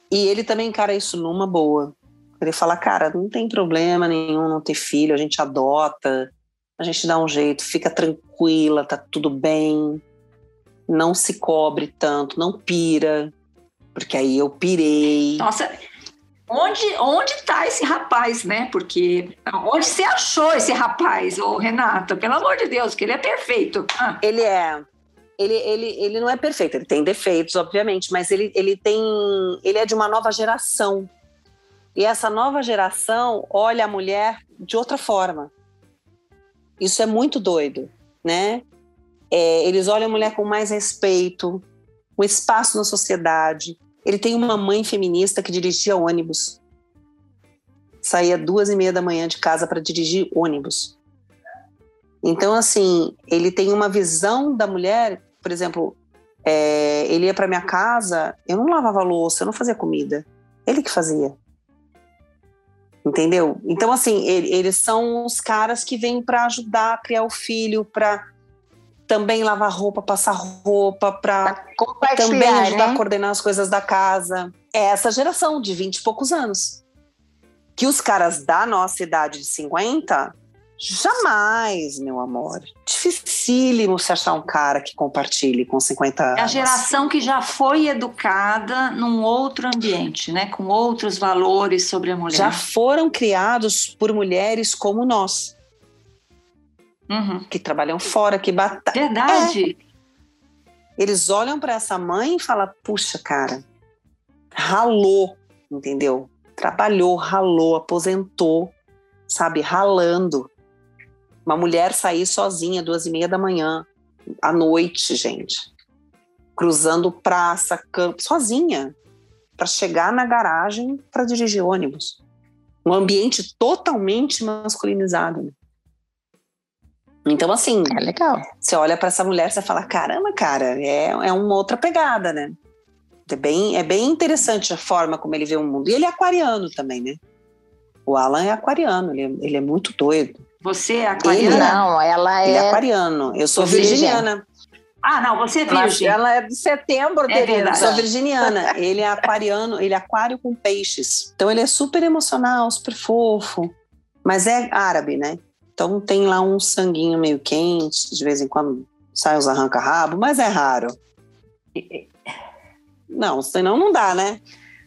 E ele também encara isso numa boa. Ele fala, cara, não tem problema nenhum não ter filho, a gente adota, a gente dá um jeito, fica tranquila, tá tudo bem, não se cobre tanto, não pira, porque aí eu pirei. Nossa, onde onde tá esse rapaz, né? Porque onde você achou esse rapaz, ô Renata? Pelo amor de Deus, que ele é perfeito. Ah. Ele é. Ele, ele, ele não é perfeito, ele tem defeitos, obviamente, mas ele, ele tem. Ele é de uma nova geração. E essa nova geração olha a mulher de outra forma. Isso é muito doido, né? É, eles olham a mulher com mais respeito, um espaço na sociedade. Ele tem uma mãe feminista que dirigia ônibus. Saía duas e meia da manhã de casa para dirigir ônibus. Então, assim, ele tem uma visão da mulher, por exemplo, é, ele ia para minha casa, eu não lavava louça, eu não fazia comida. Ele que fazia. Entendeu? Então, assim, ele, eles são os caras que vêm para ajudar a criar o filho, para também lavar roupa, passar roupa, para também ajudar né? a coordenar as coisas da casa. É essa geração de 20 e poucos anos. Que os caras da nossa idade de 50 Jamais, meu amor. Dificílimo se achar um cara que compartilhe com 50 anos. É a geração que já foi educada num outro ambiente, né? Com outros valores sobre a mulher. Já foram criados por mulheres como nós. Uhum. Que trabalham fora, que batalham. Verdade. É. Eles olham para essa mãe e falam: puxa, cara, ralou, entendeu? Trabalhou, ralou, aposentou, sabe, ralando uma mulher sair sozinha duas e meia da manhã, à noite, gente, cruzando praça, campo, sozinha, para chegar na garagem para dirigir ônibus. Um ambiente totalmente masculinizado. Né? Então, assim. É legal. Você olha para essa mulher, você fala: caramba, cara, é, é uma outra pegada, né? É bem, é bem interessante a forma como ele vê o mundo. E ele é aquariano também, né? O Alan é aquariano, ele é, ele é muito doido. Você é aquariana? Ele não, ela é. Ele é aquariano. Eu sou virginiana. Ah, não, você é virgem. Ela é de setembro, é verdade. Sou virginiana. Ele é aquariano, ele é aquário com peixes. Então ele é super emocional, super fofo. Mas é árabe, né? Então tem lá um sanguinho meio quente, de vez em quando sai os arranca-rabo, mas é raro. Não, senão não dá, né?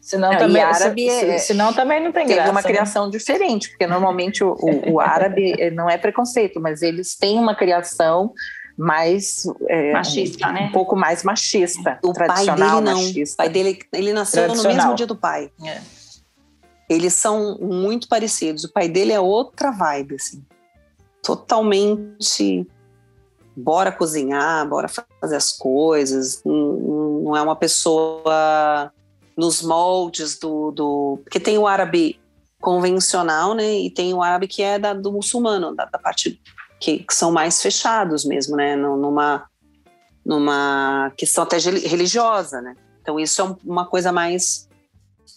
Senão, não, também, árabe, se, é, senão também não tem Teve graça, uma né? criação diferente, porque normalmente o, o, o árabe não é preconceito, mas eles têm uma criação mais é, machista, um, né? Um pouco mais machista. O pai dele não. machista. O pai dele, ele nasceu no mesmo dia do pai. É. Eles são muito parecidos. O pai dele é outra vibe, assim. Totalmente bora cozinhar, bora fazer as coisas. Não, não é uma pessoa nos moldes do, do. Porque tem o árabe convencional, né? E tem o árabe que é da, do muçulmano, da, da parte que, que, são mais fechados mesmo, né? Numa, numa questão até religiosa, né? Então isso é uma coisa mais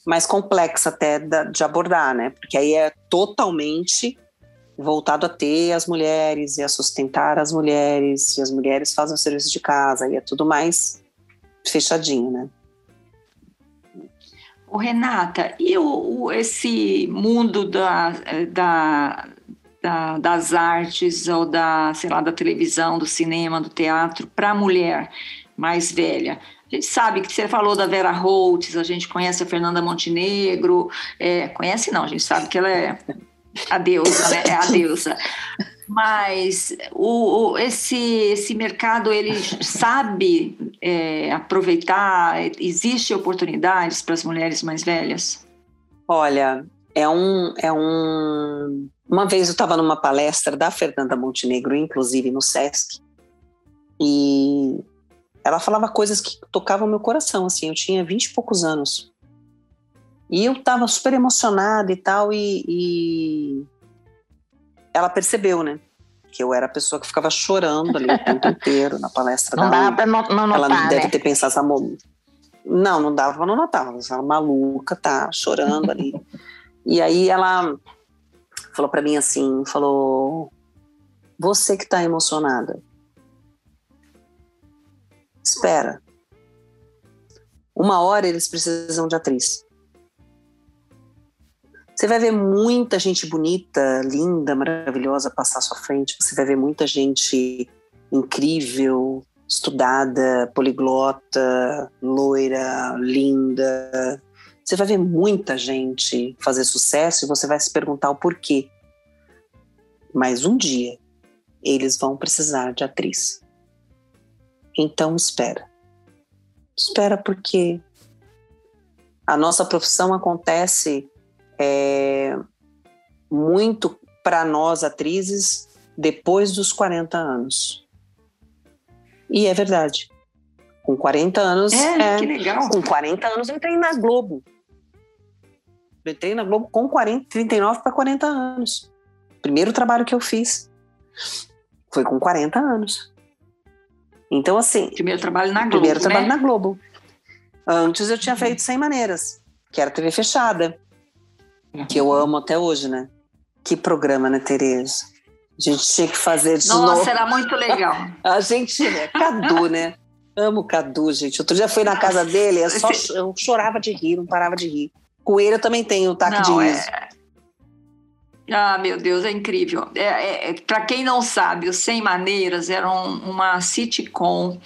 mais complexa até de abordar, né? Porque aí é totalmente voltado a ter as mulheres e a sustentar as mulheres, e as mulheres fazem o serviço de casa, e é tudo mais fechadinho, né? O Renata, e o, o, esse mundo da, da, da, das artes ou da, sei lá, da televisão, do cinema, do teatro para a mulher mais velha? A gente sabe que você falou da Vera Holtz, a gente conhece a Fernanda Montenegro, é, conhece não, a gente sabe que ela é a deusa, né? É a deusa. Mas o, o, esse, esse mercado, ele sabe é, aproveitar? Existe oportunidades para as mulheres mais velhas? Olha, é um... É um... Uma vez eu estava numa palestra da Fernanda Montenegro, inclusive no Sesc, e ela falava coisas que tocavam meu coração, assim, eu tinha vinte e poucos anos. E eu estava super emocionada e tal, e, e, ela percebeu, né? Que eu era a pessoa que ficava chorando ali o tempo inteiro na palestra não dela. Dava pra não, não ela notar, deve né? ter pensado, essa não, não dava pra não notar. Ela maluca, tá chorando ali. e aí ela falou para mim assim, falou, você que tá emocionada, espera. Uma hora eles precisam de atriz. Você vai ver muita gente bonita, linda, maravilhosa passar à sua frente. Você vai ver muita gente incrível, estudada, poliglota, loira, linda. Você vai ver muita gente fazer sucesso e você vai se perguntar o porquê. Mas um dia eles vão precisar de atriz. Então espera. Espera porque a nossa profissão acontece é, muito para nós atrizes depois dos 40 anos. E é verdade. Com 40 anos. É, é, que legal. Com 40 anos eu entrei na Globo. Eu entrei na Globo com 40, 39 para 40 anos. Primeiro trabalho que eu fiz foi com 40 anos. Então, assim. Primeiro trabalho na Globo. Primeiro né? trabalho na Globo. Antes eu tinha feito Sem Maneiras, que era TV fechada que eu amo até hoje, né? Que programa, né, Tereza? A gente tinha que fazer de Nossa, novo. Nossa, era muito legal. A gente, né? Cadu, né? Amo o Cadu, gente. Outro dia fui na casa dele, eu, só, eu chorava de rir, não parava de rir. Coelho também tem o taque não, de riso. É... Ah, meu Deus, é incrível. É, é, é Para quem não sabe, os Sem Maneiras era um, uma sitcom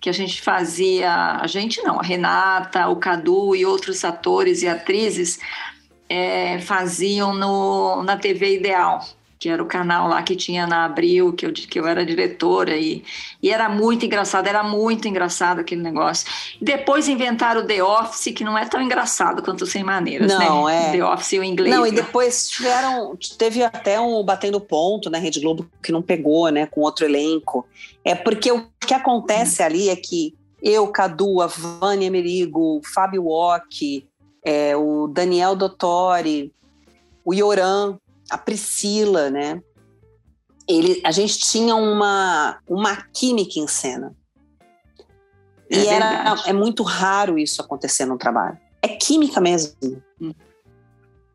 que a gente fazia, a gente não, a Renata, o Cadu e outros atores e atrizes é, faziam no, na TV Ideal, que era o canal lá que tinha na Abril, que eu, que eu era diretora, e, e era muito engraçado, era muito engraçado aquele negócio. E depois inventaram o The Office, que não é tão engraçado quanto Sem Maneiras, não, né? É... The Office e o inglês. Não, e né? depois tiveram, teve até um Batendo Ponto na Rede Globo que não pegou, né, com outro elenco. É porque o que acontece hum. ali é que eu, Cadu, a Vânia Merigo, Fábio Ock, é, o Daniel Dottori, o Yoran, a Priscila, né? Ele, a gente tinha uma, uma química em cena. É e era, é muito raro isso acontecer no trabalho. É química mesmo.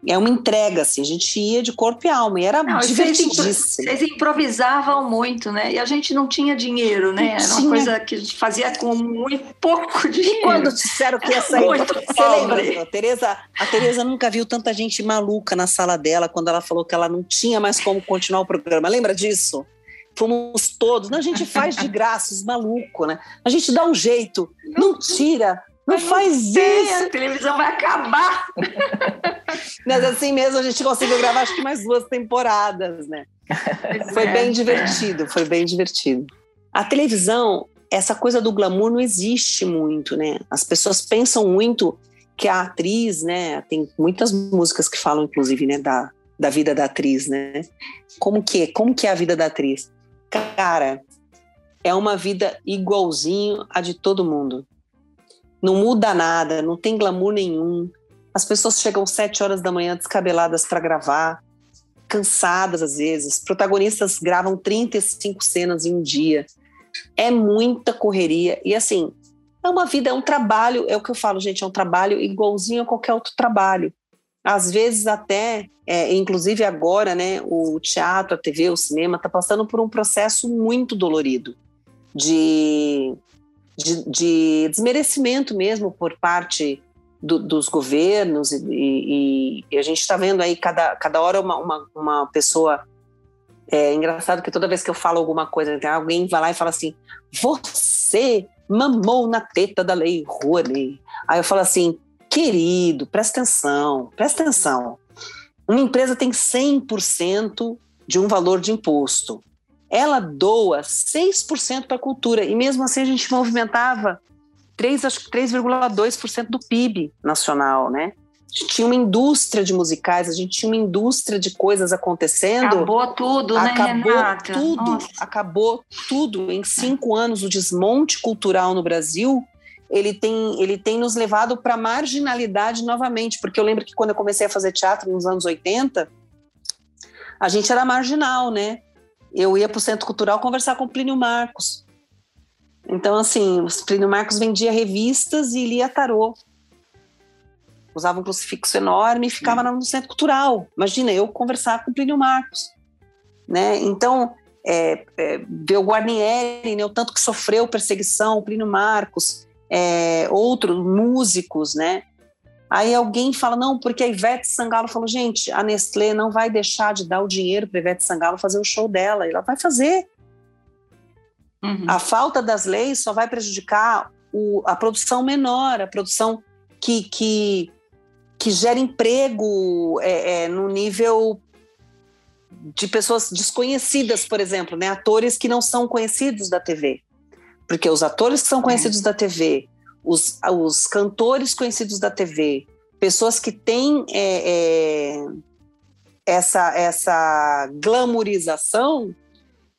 É uma entrega, assim, a gente ia de corpo e alma, e era não, divertidíssimo. Vocês improvisavam muito, né? E a gente não tinha dinheiro, né? Era uma coisa que a gente fazia com muito pouco dinheiro. E quando disseram que ia sair, muito você lembra, Tereza, a Tereza nunca viu tanta gente maluca na sala dela quando ela falou que ela não tinha mais como continuar o programa. Lembra disso? Fomos todos, não, a gente faz de graça, os malucos, né? A gente dá um jeito, não tira, não Mas faz isso. A televisão vai acabar. Mas assim mesmo a gente conseguiu gravar acho que mais duas temporadas, né? Foi é, bem divertido, é. foi bem divertido. A televisão, essa coisa do glamour não existe muito, né? As pessoas pensam muito que a atriz, né? Tem muitas músicas que falam, inclusive, né, da, da vida da atriz, né? Como que, como que é a vida da atriz? Cara, é uma vida igualzinho a de todo mundo. Não muda nada, não tem glamour nenhum. As pessoas chegam sete horas da manhã descabeladas para gravar, cansadas às vezes. Protagonistas gravam 35 cenas em um dia. É muita correria. E assim, é uma vida, é um trabalho, é o que eu falo, gente, é um trabalho igualzinho a qualquer outro trabalho. Às vezes até, é, inclusive agora, né, o teatro, a TV, o cinema está passando por um processo muito dolorido de, de, de desmerecimento mesmo por parte do, dos governos e, e, e, a gente está vendo aí cada, cada hora uma, uma, uma pessoa é engraçado que toda vez que eu falo alguma coisa, alguém vai lá e fala assim: Você mamou na teta da lei Rouanet. Aí eu falo assim: Querido, presta atenção, presta atenção. Uma empresa tem 100% de um valor de imposto. Ela doa 6% para a cultura. E mesmo assim a gente movimentava 3,2% do PIB nacional, né? A gente tinha uma indústria de musicais, a gente tinha uma indústria de coisas acontecendo. Acabou tudo, né, acabou Renata? tudo, Nossa. acabou tudo. Em cinco anos, o desmonte cultural no Brasil, ele tem, ele tem nos levado para a marginalidade novamente. Porque eu lembro que quando eu comecei a fazer teatro nos anos 80, a gente era marginal, né? Eu ia para o Centro Cultural conversar com o Plínio Marcos. Então, assim, o Plínio Marcos vendia revistas e lia tarô. Usava um crucifixo enorme e ficava no centro cultural. Imagina, eu conversar com o Plínio Marcos. Né? Então, é, é, o Guarnieri, né, o tanto que sofreu perseguição, o Plínio Marcos, é, outros músicos, né? Aí alguém fala, não, porque a Ivete Sangalo falou, gente, a Nestlé não vai deixar de dar o dinheiro para a Ivete Sangalo fazer o show dela, e ela vai fazer. Uhum. A falta das leis só vai prejudicar o, a produção menor, a produção que, que, que gera emprego é, é, no nível de pessoas desconhecidas, por exemplo, né? atores que não são conhecidos da TV. Porque os atores que são conhecidos da TV, os, os cantores conhecidos da TV, pessoas que têm é, é, essa, essa glamourização,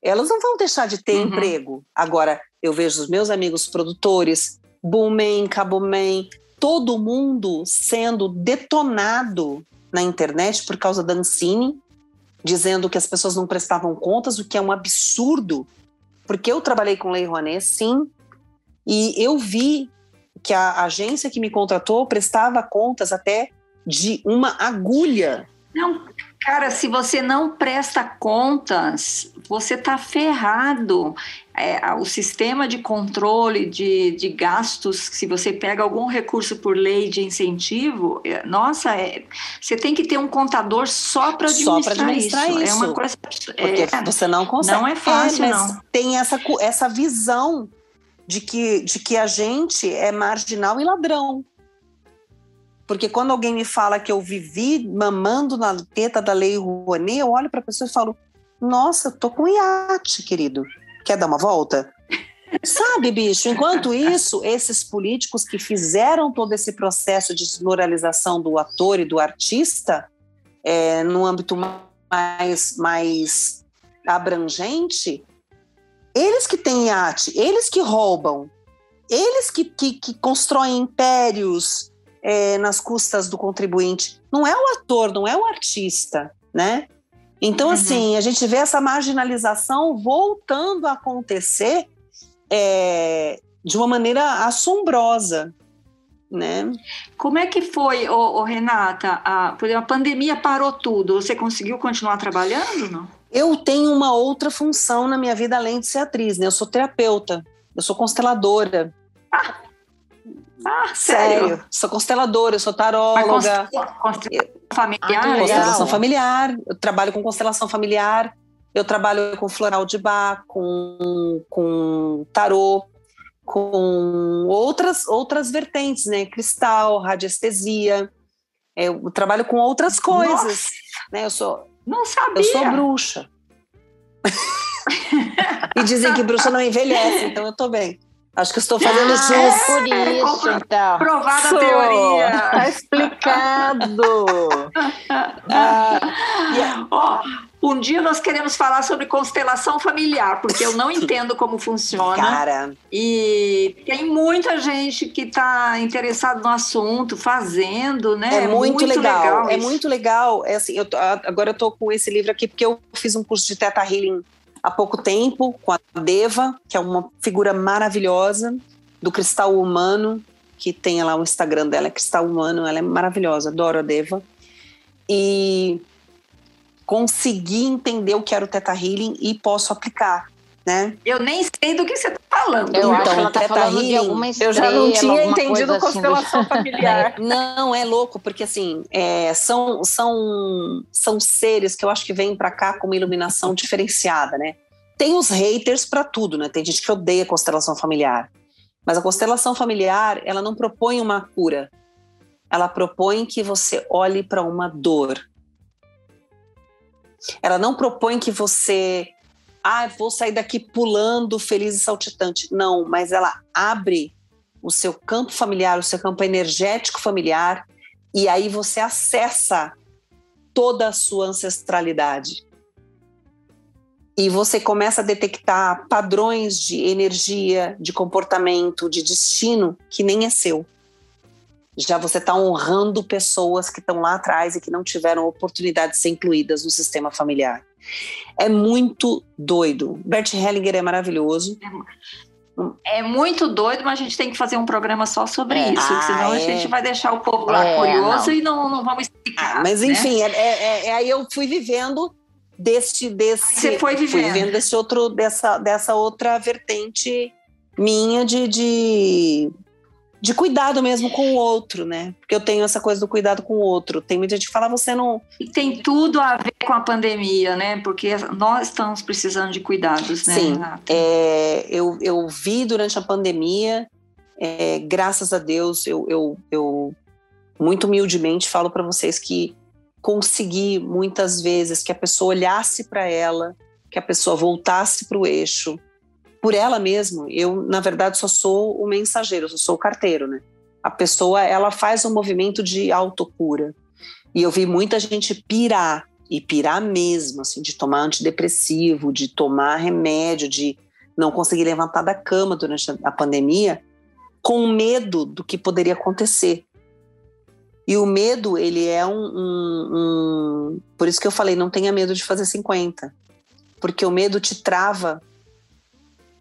elas não vão deixar de ter Uhum. emprego. Agora, eu vejo os meus amigos produtores, Boomman, Caboman, todo mundo sendo detonado na internet por causa da Ancine, dizendo que as pessoas não prestavam contas, o que é um absurdo, porque eu trabalhei com Lei Rouanet, sim, e eu vi que a agência que me contratou prestava contas até de uma agulha. Não, cara, se você não presta contas, você tá ferrado. É, o sistema de controle de, de gastos, se você pega algum recurso por lei de incentivo, é, nossa, é, você tem que ter um contador só para administrar, administrar isso. É isso. uma coisa. Porque é, você não consegue. não é fácil, mas não. Tem essa, essa visão de que, de que a gente é marginal e ladrão. Porque quando alguém me fala que eu vivi mamando na teta da Lei Rouanet, eu olho para a pessoa e falo: Nossa, tô com iate, querido. Quer dar uma volta? Sabe, bicho? Enquanto isso, esses políticos que fizeram todo esse processo de desmoralização do ator e do artista, é, no âmbito mais, mais abrangente, eles que têm iate, eles que roubam, eles que, que, que constroem impérios é, nas custas do contribuinte. Não é o ator, não é o artista, né? Então, Uhum. assim, a gente vê essa marginalização voltando a acontecer é, de uma maneira assombrosa, né? Como é que foi, ô, ô, Renata? A, a pandemia parou tudo. Você conseguiu continuar trabalhando? Não? Eu tenho uma outra função na minha vida além de ser atriz, né? Eu sou terapeuta, eu sou consteladora. Ah, sério? Sou consteladora, eu sou Mas taróloga. constelação familiar? Ah, que legal. Constelação familiar, eu trabalho com constelação familiar, eu trabalho com floral de bar, com, com tarô, com outras, outras vertentes, né? Cristal, radiestesia. É, Eu trabalho com outras coisas. Nossa, Né? Eu, sou, não sabia. eu sou bruxa. e dizem que bruxa não envelhece, então eu tô bem. Acho que estou fazendo ah, jus. É por isso, então. Provada a teoria. Tá explicado. ah, yeah. oh, um dia nós queremos falar sobre constelação familiar, porque eu não entendo como funciona. Cara. E tem muita gente que está interessado no assunto, fazendo, né? É muito, muito legal. legal é muito legal. É assim, eu tô, agora eu estou com esse livro aqui porque eu fiz um curso de Teta Healing há pouco tempo com a Deva, que é uma figura maravilhosa do cristal humano, que tem lá o Instagram dela, é Cristal Humano, ela é maravilhosa, adoro a Deva. E consegui entender o que era o Teta Healing e posso aplicar, né? Eu nem sei do que você está falando. Eu então, acho que ela tá Teta Healing, estrela, eu já não tinha entendido assim constelação familiar. Não, é louco, porque assim, é, são, são, são seres que eu acho que vêm para cá com uma iluminação diferenciada, né? Tem os haters para tudo, né? Tem gente que odeia a constelação familiar. Mas a constelação familiar, ela não propõe uma cura. Ela propõe que você olhe para uma dor. Ela não propõe que você, ah, vou sair daqui pulando, feliz e saltitante. Não, mas ela abre o seu campo familiar, o seu campo energético familiar, e aí você acessa toda a sua ancestralidade e você começa a detectar padrões de energia, de comportamento, de destino que nem é seu. Já você está honrando pessoas que estão lá atrás e que não tiveram oportunidade de ser incluídas no sistema familiar. É muito doido. Bert Hellinger é maravilhoso. É muito doido, mas a gente tem que fazer um programa só sobre é. isso, ah, senão é. a gente vai deixar o povo lá é, curioso não. e não, não vamos explicar. Ah, mas enfim, né? É, é, é, aí eu fui vivendo deste desse você foi vivendo. fui vivendo desse outro dessa dessa outra vertente minha de, de de cuidado mesmo com o outro, né? Porque eu tenho essa coisa do cuidado com o outro. Tem muita gente que fala, você não. E tem tudo a ver com a pandemia, né? Porque nós estamos precisando de cuidados, né? Sim. É, eu, eu vi durante a pandemia, é, graças a Deus, eu, eu, eu muito humildemente falo para vocês que conseguir muitas vezes que a pessoa olhasse para ela, que a pessoa voltasse para o eixo, por ela mesma. Eu, na verdade, só sou o mensageiro, só sou o carteiro, né? A pessoa, ela faz um movimento de autocura. E eu vi muita gente pirar, e pirar mesmo, assim, de tomar antidepressivo, de tomar remédio, de não conseguir levantar da cama durante a pandemia, com medo do que poderia acontecer. E o medo, ele é um, um, um, Por isso que eu falei, não tenha medo de fazer 50. Porque o medo te trava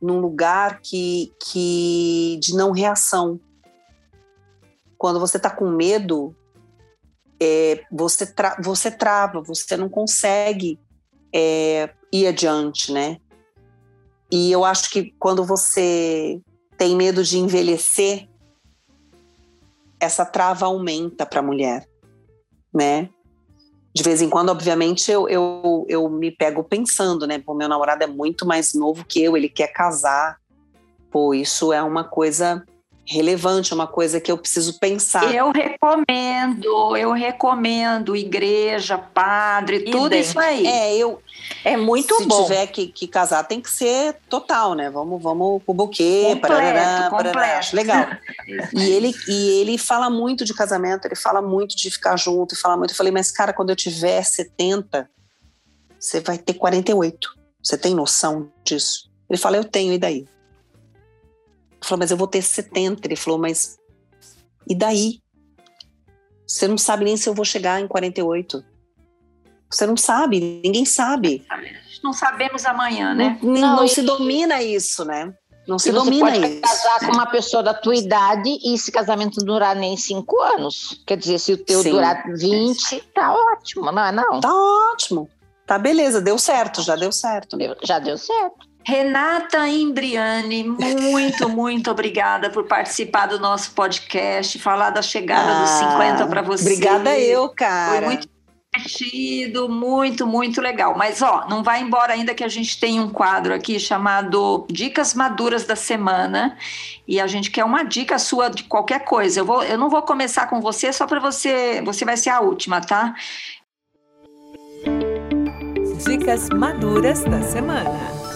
num lugar que, que de não reação. Quando você está com medo, é, você, tra você trava, você não consegue é, ir adiante, né? E eu acho que quando você tem medo de envelhecer, essa trava aumenta para a mulher, né? De vez em quando, obviamente, eu, eu, eu me pego pensando, né? O meu namorado é muito mais novo que eu, ele quer casar. Pô, isso é uma coisa relevante, uma coisa que eu preciso pensar. Eu recomendo, eu recomendo igreja, padre, tudo isso aí. É, eu é muito se bom. Se tiver que, que, casar, tem que ser total, né? Vamos, vamos com o buquê, completo, parará, parará. legal. e ele e ele fala muito de casamento, ele fala muito de ficar junto, fala muito. Eu falei, mas cara, quando eu tiver 70, você vai ter 48. Você tem noção disso? Ele fala, eu tenho, e daí? Falou, mas eu vou ter 70. Ele falou, mas e daí? Você não sabe nem se eu vou chegar em 48. Você não sabe, ninguém sabe. Não sabemos amanhã, né? Não, não, não se domina isso, né? Não se domina você pode isso. casar com uma pessoa da tua idade e esse casamento não durar nem cinco anos. Quer dizer, se o teu Sim. durar 20, tá ótimo, não é não? Tá ótimo. Tá beleza, deu certo, já deu certo. Deu, já deu certo. Renata Imbriani, muito, muito obrigada por participar do nosso podcast, falar da chegada ah, dos 50 para você. Obrigada eu, cara. Foi muito divertido, muito, muito legal. Mas, ó, não vai embora ainda que a gente tem um quadro aqui chamado Dicas Maduras da Semana. E a gente quer uma dica sua de qualquer coisa. Eu, vou, eu não vou começar com você só para você. Você vai ser a última, tá? Dicas Maduras da Semana.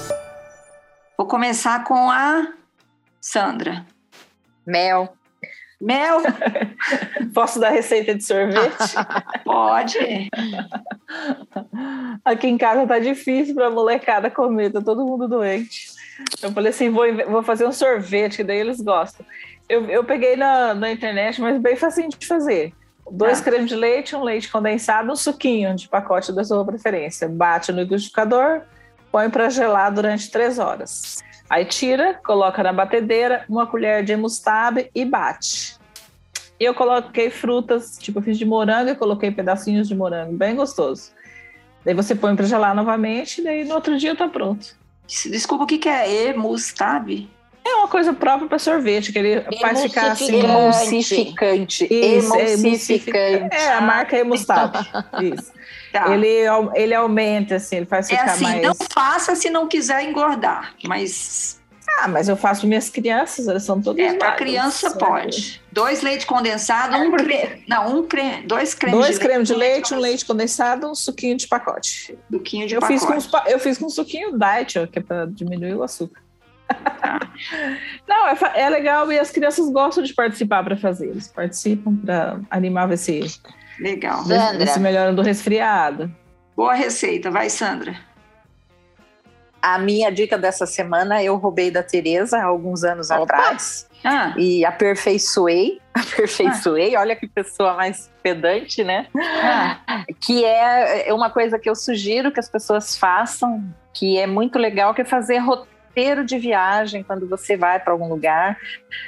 Vou começar com a Sandra. Mel. Mel? Posso dar receita de sorvete? Pode. Aqui em casa tá difícil para molecada comer, tá todo mundo doente. Eu falei assim, vou, vou fazer um sorvete, que daí eles gostam. Eu, eu peguei na, na internet, mas bem facinho de fazer. Dois ah. cremes de leite, um leite condensado, um suquinho de pacote da sua preferência. Bate no liquidificador, põe para gelar durante três horas. Aí tira, coloca na batedeira, uma colher de mostarda e bate. E eu coloquei frutas, tipo eu fiz de morango e coloquei pedacinhos de morango, bem gostoso. Daí você põe para gelar novamente, e daí no outro dia tá pronto. Desculpa, o que, que é emulstab? É uma coisa própria para sorvete, que ele faz ficar assim. Emulsificante. Isso, é emulsificante. É, a marca é Emustab. Isso. Tá. Ele, ele aumenta, assim, ele faz é ficar assim, mais. Não faça se não quiser engordar, mas. Ah, mas eu faço minhas crianças, elas são todas. É, para criança pode. Dois leite condensado, um creme. Não, um creme, dois cremes Dois de cremes de leite, um leite condensado, um suquinho de pacote. Suquinho de eu pacote. Fiz com, eu fiz com suquinho diet, que é para diminuir o açúcar. Não, é, é, legal e as crianças gostam de participar para fazer. Eles participam para animar esse. Legal. Sandra. Esse melhora do resfriado. Boa receita, vai, Sandra. A minha dica dessa semana eu roubei da Tereza há alguns anos Opa. atrás ah. e aperfeiçoei. Aperfeiçoei, ah. olha que pessoa mais pedante, né? Ah. Que é, é uma coisa que eu sugiro que as pessoas façam, que é muito legal, que é fazer roteiro roteiro de viagem quando você vai para algum lugar,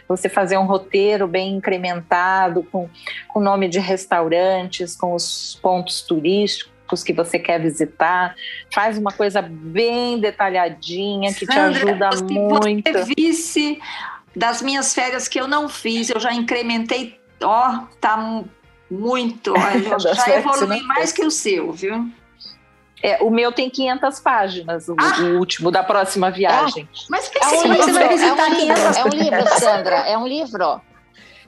você fazer um roteiro bem incrementado, com o nome de restaurantes, com os pontos turísticos que você quer visitar, faz uma coisa bem detalhadinha que Sandra, te ajuda se muito. Você visse das minhas férias que eu não fiz, eu já incrementei, ó, tá muito, ó, já evolui mais que o seu, viu? É, o meu tem 500 páginas, o, ah. o último da próxima viagem. Ah, mas que é um livro, você vai visitar é um livro, é um livro, Sandra, é um livro.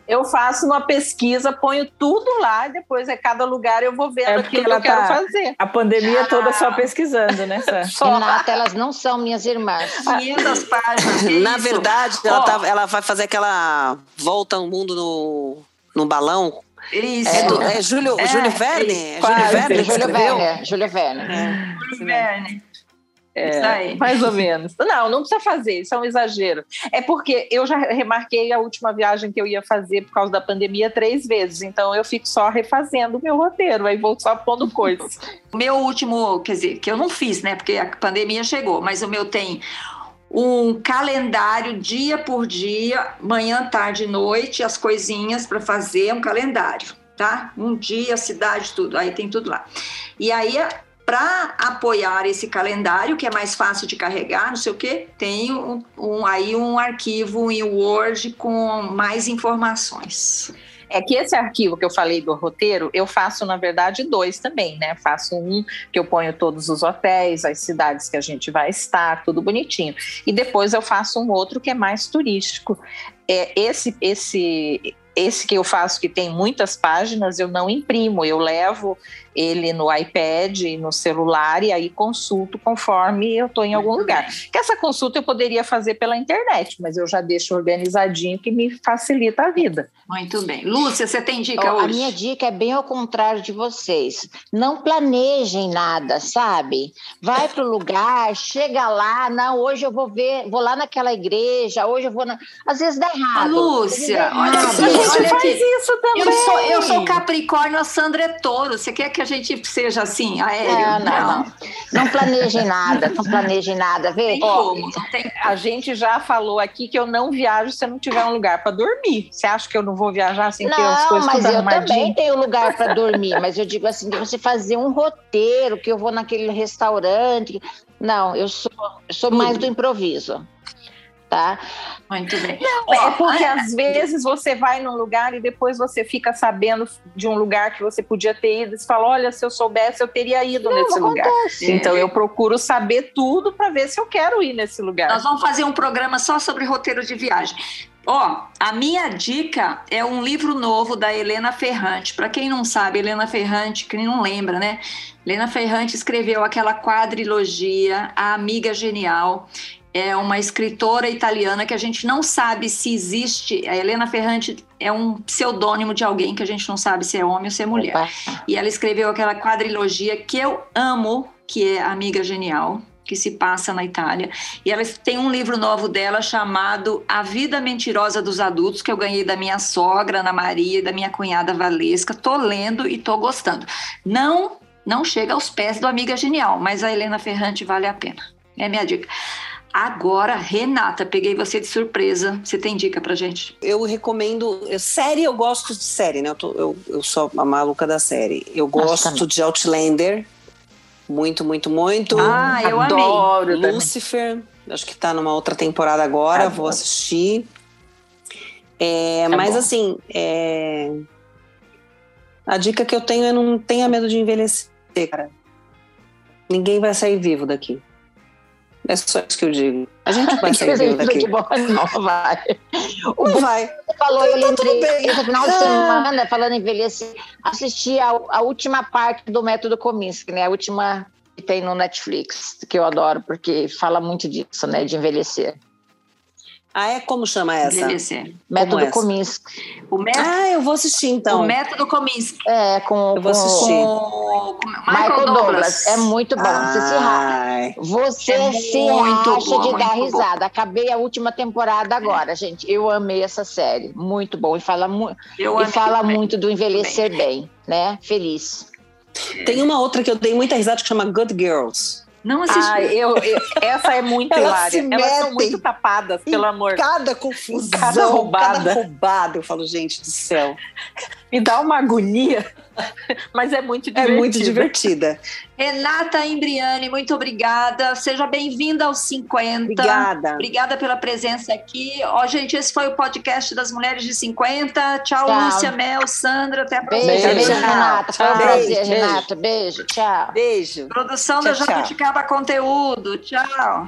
Eu faço uma pesquisa, ponho tudo lá, e depois é cada lugar eu vou vendo é aquilo que eu quero tá fazer. A pandemia ah. toda só pesquisando, né, Sandra? Renata, elas não são minhas irmãs. 500 páginas. Na verdade, ela, tá, ela vai fazer aquela volta ao mundo no, no balão isso. É, do, é Júlio, é, Júlio Verne? É, Júlio Verne? Júlio Verne. Júlio Verne. É. Júlio Verne. É, mais ou menos. Não, não precisa fazer, isso é um exagero. É porque eu já remarquei a última viagem que eu ia fazer por causa da pandemia três vezes, então eu fico só refazendo o meu roteiro, aí vou só pondo coisas. o meu último, quer dizer, que eu não fiz, né, porque a pandemia chegou, mas o meu tem um calendário dia por dia, manhã, tarde e noite, as coisinhas para fazer, um calendário, tá? Um dia, cidade, tudo, aí tem tudo lá. E aí, para apoiar esse calendário, que é mais fácil de carregar, não sei o quê, tem um, um, aí um arquivo em Word com mais informações. É que esse arquivo que eu falei do roteiro, eu faço, na verdade, dois também, né? Faço um que eu ponho todos os hotéis, as cidades que a gente vai estar, tudo bonitinho. E depois eu faço um outro que é mais turístico. É, esse, esse, esse que eu faço, que tem muitas páginas, eu não imprimo, eu levo ele no iPad, no celular e aí consulto conforme eu estou em algum lugar. Que essa consulta eu poderia fazer pela internet, mas eu já deixo organizadinho que me facilita a vida. Muito bem. Lúcia, você tem dica oh, hoje? A minha dica é bem ao contrário de vocês. Não planejem nada, sabe? Vai para o lugar, chega lá, não, hoje eu vou ver, vou lá naquela igreja, hoje eu vou na... Às vezes dá errado. Lúcia, olha, a gente faz isso também. Eu sou, eu sou Capricórnio, a Sandra é touro. Você quer que a gente seja assim, aéreo. Não, não, não. Não planejem nada, não planejem nada, vê? Ó, a gente já falou aqui que eu não viajo se eu não tiver um lugar para dormir. Você acha que eu não vou viajar sem não, ter as coisas mas eu também tenho lugar para dormir, mas eu digo assim, de você fazer um roteiro, que eu vou naquele restaurante. Não, eu sou, eu sou mais do improviso tá? Muito bem. Não, é porque às vezes você vai num lugar e depois você fica sabendo de um lugar que você podia ter ido e você fala, olha, se eu soubesse eu teria ido não, nesse lugar. Acontece. Então eu procuro saber tudo para ver se eu quero ir nesse lugar. Nós vamos fazer um programa só sobre roteiro de viagem. Ó, a minha dica é um livro novo da Helena Ferrante. Para quem não sabe, Helena Ferrante, quem não lembra, né? Helena Ferrante escreveu aquela quadrilogia A Amiga Genial é uma escritora italiana que a gente não sabe se existe. A Helena Ferrante é um pseudônimo de alguém que a gente não sabe se é homem ou se é mulher. Opa. E ela escreveu aquela quadrilogia que eu amo, que é Amiga Genial, que se passa na Itália. E ela tem um livro novo dela chamado A Vida Mentirosa dos Adultos, que eu ganhei da minha sogra, Ana Maria, e da minha cunhada Valesca. Tô lendo e tô gostando. Não, não chega aos pés do Amiga Genial, mas a Helena Ferrante vale a pena. É minha dica. Agora, Renata, peguei você de surpresa. Você tem dica pra gente? Eu recomendo. Série, eu gosto de série, né? Eu, tô, eu, eu sou a maluca da série. Eu gosto Nossa, de Outlander. Muito, muito, muito. Ah, eu Adoro amei. Lucifer. Acho que tá numa outra temporada agora. Adoro. Vou assistir. É, tá mas bom. assim, é... a dica que eu tenho é não tenha medo de envelhecer, cara. Ninguém vai sair vivo daqui. É só isso que eu digo. A gente vai sair vivo daqui. Não vai. Não vai. Você falou, então, eu lembrei, esse final de ah. semana, falando em envelhecer, assisti a, a última parte do Método Kominsky, né? A última que tem no Netflix, que eu adoro, porque fala muito disso, né? De envelhecer. Ah, é? Como chama essa? Envelhecer. Método essa? Kominsky. O método, ah, eu vou assistir então. O Método Kominsky. É, com, eu vou assistir. Com, com Michael, Michael Douglas. Douglas. É muito bom. Você se racha. Você é se racha bom, de dar risada. Bom. Acabei a última temporada agora, é. gente. Eu amei essa série. Muito bom. E fala, mu e fala muito do envelhecer bem. bem, né? Feliz. Tem uma outra que eu dei muita risada que chama Good Girls. Não assisti. Ah, eu, eu, essa é muito Elas hilária. Elas são muito tapadas, pelo amor. Cada confusão, cada roubada. cada roubada. Eu falo, gente do céu. Me dá uma agonia. Mas é muito divertida. É muito divertida. Renata Imbriani, muito obrigada. Seja bem-vinda aos 50. Obrigada. Obrigada pela presença aqui. Ó, gente, esse foi o podcast das Mulheres de 50. Tchau, tchau. Lúcia, Mel, Sandra. Até a próxima. Beijo, beijo Renata. Foi um prazer, beijo, Renata. Beijo, tchau. Beijo. Produção tchau, da Jabuticaba Conteúdo. Tchau.